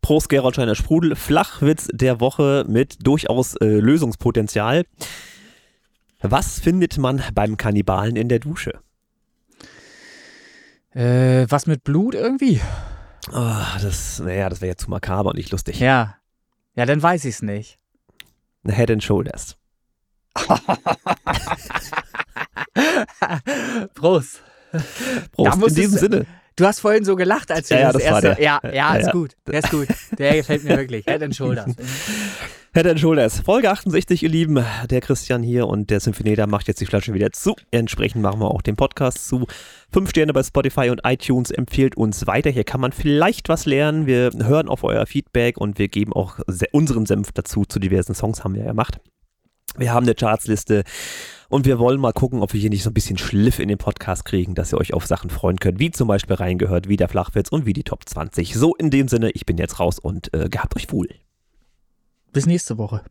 Prost Gerolsteiner Sprudel, Flachwitz der Woche mit durchaus äh, Lösungspotenzial. Was findet man beim Kannibalen in der Dusche? Äh, was mit Blut irgendwie? Oh, das, naja, das wäre ja zu makaber und nicht lustig. Ja. Ja, dann weiß ich es nicht. Head and Shoulders. Prost. Prost. In diesem Sinne. Du hast vorhin so gelacht, als du ja, das, das erste. Ja, ja, ist ja. gut. Der ist gut. Der gefällt mir wirklich. Head and Shoulders. Head and Shoulders. Folge 68, ihr Lieben. Der Christian hier und der Symphonieter macht jetzt die Flasche wieder zu. Entsprechend machen wir auch den Podcast zu. Fünf Sterne bei Spotify und iTunes empfiehlt uns weiter. Hier kann man vielleicht was lernen. Wir hören auf euer Feedback und wir geben auch unseren Senf dazu. Zu diversen Songs haben wir ja gemacht. Wir haben eine Chartsliste und wir wollen mal gucken, ob wir hier nicht so ein bisschen Schliff in den Podcast kriegen, dass ihr euch auf Sachen freuen könnt, wie zum Beispiel reingehört, wie der Flachwitz und wie die Top 20. So in dem Sinne, ich bin jetzt raus und äh, gehabt euch wohl. Bis nächste Woche.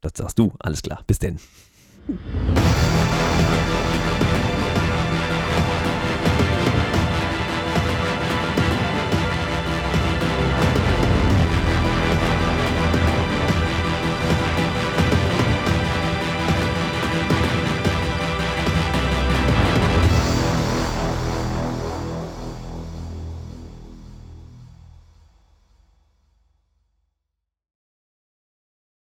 Das sagst du, alles klar. Bis denn.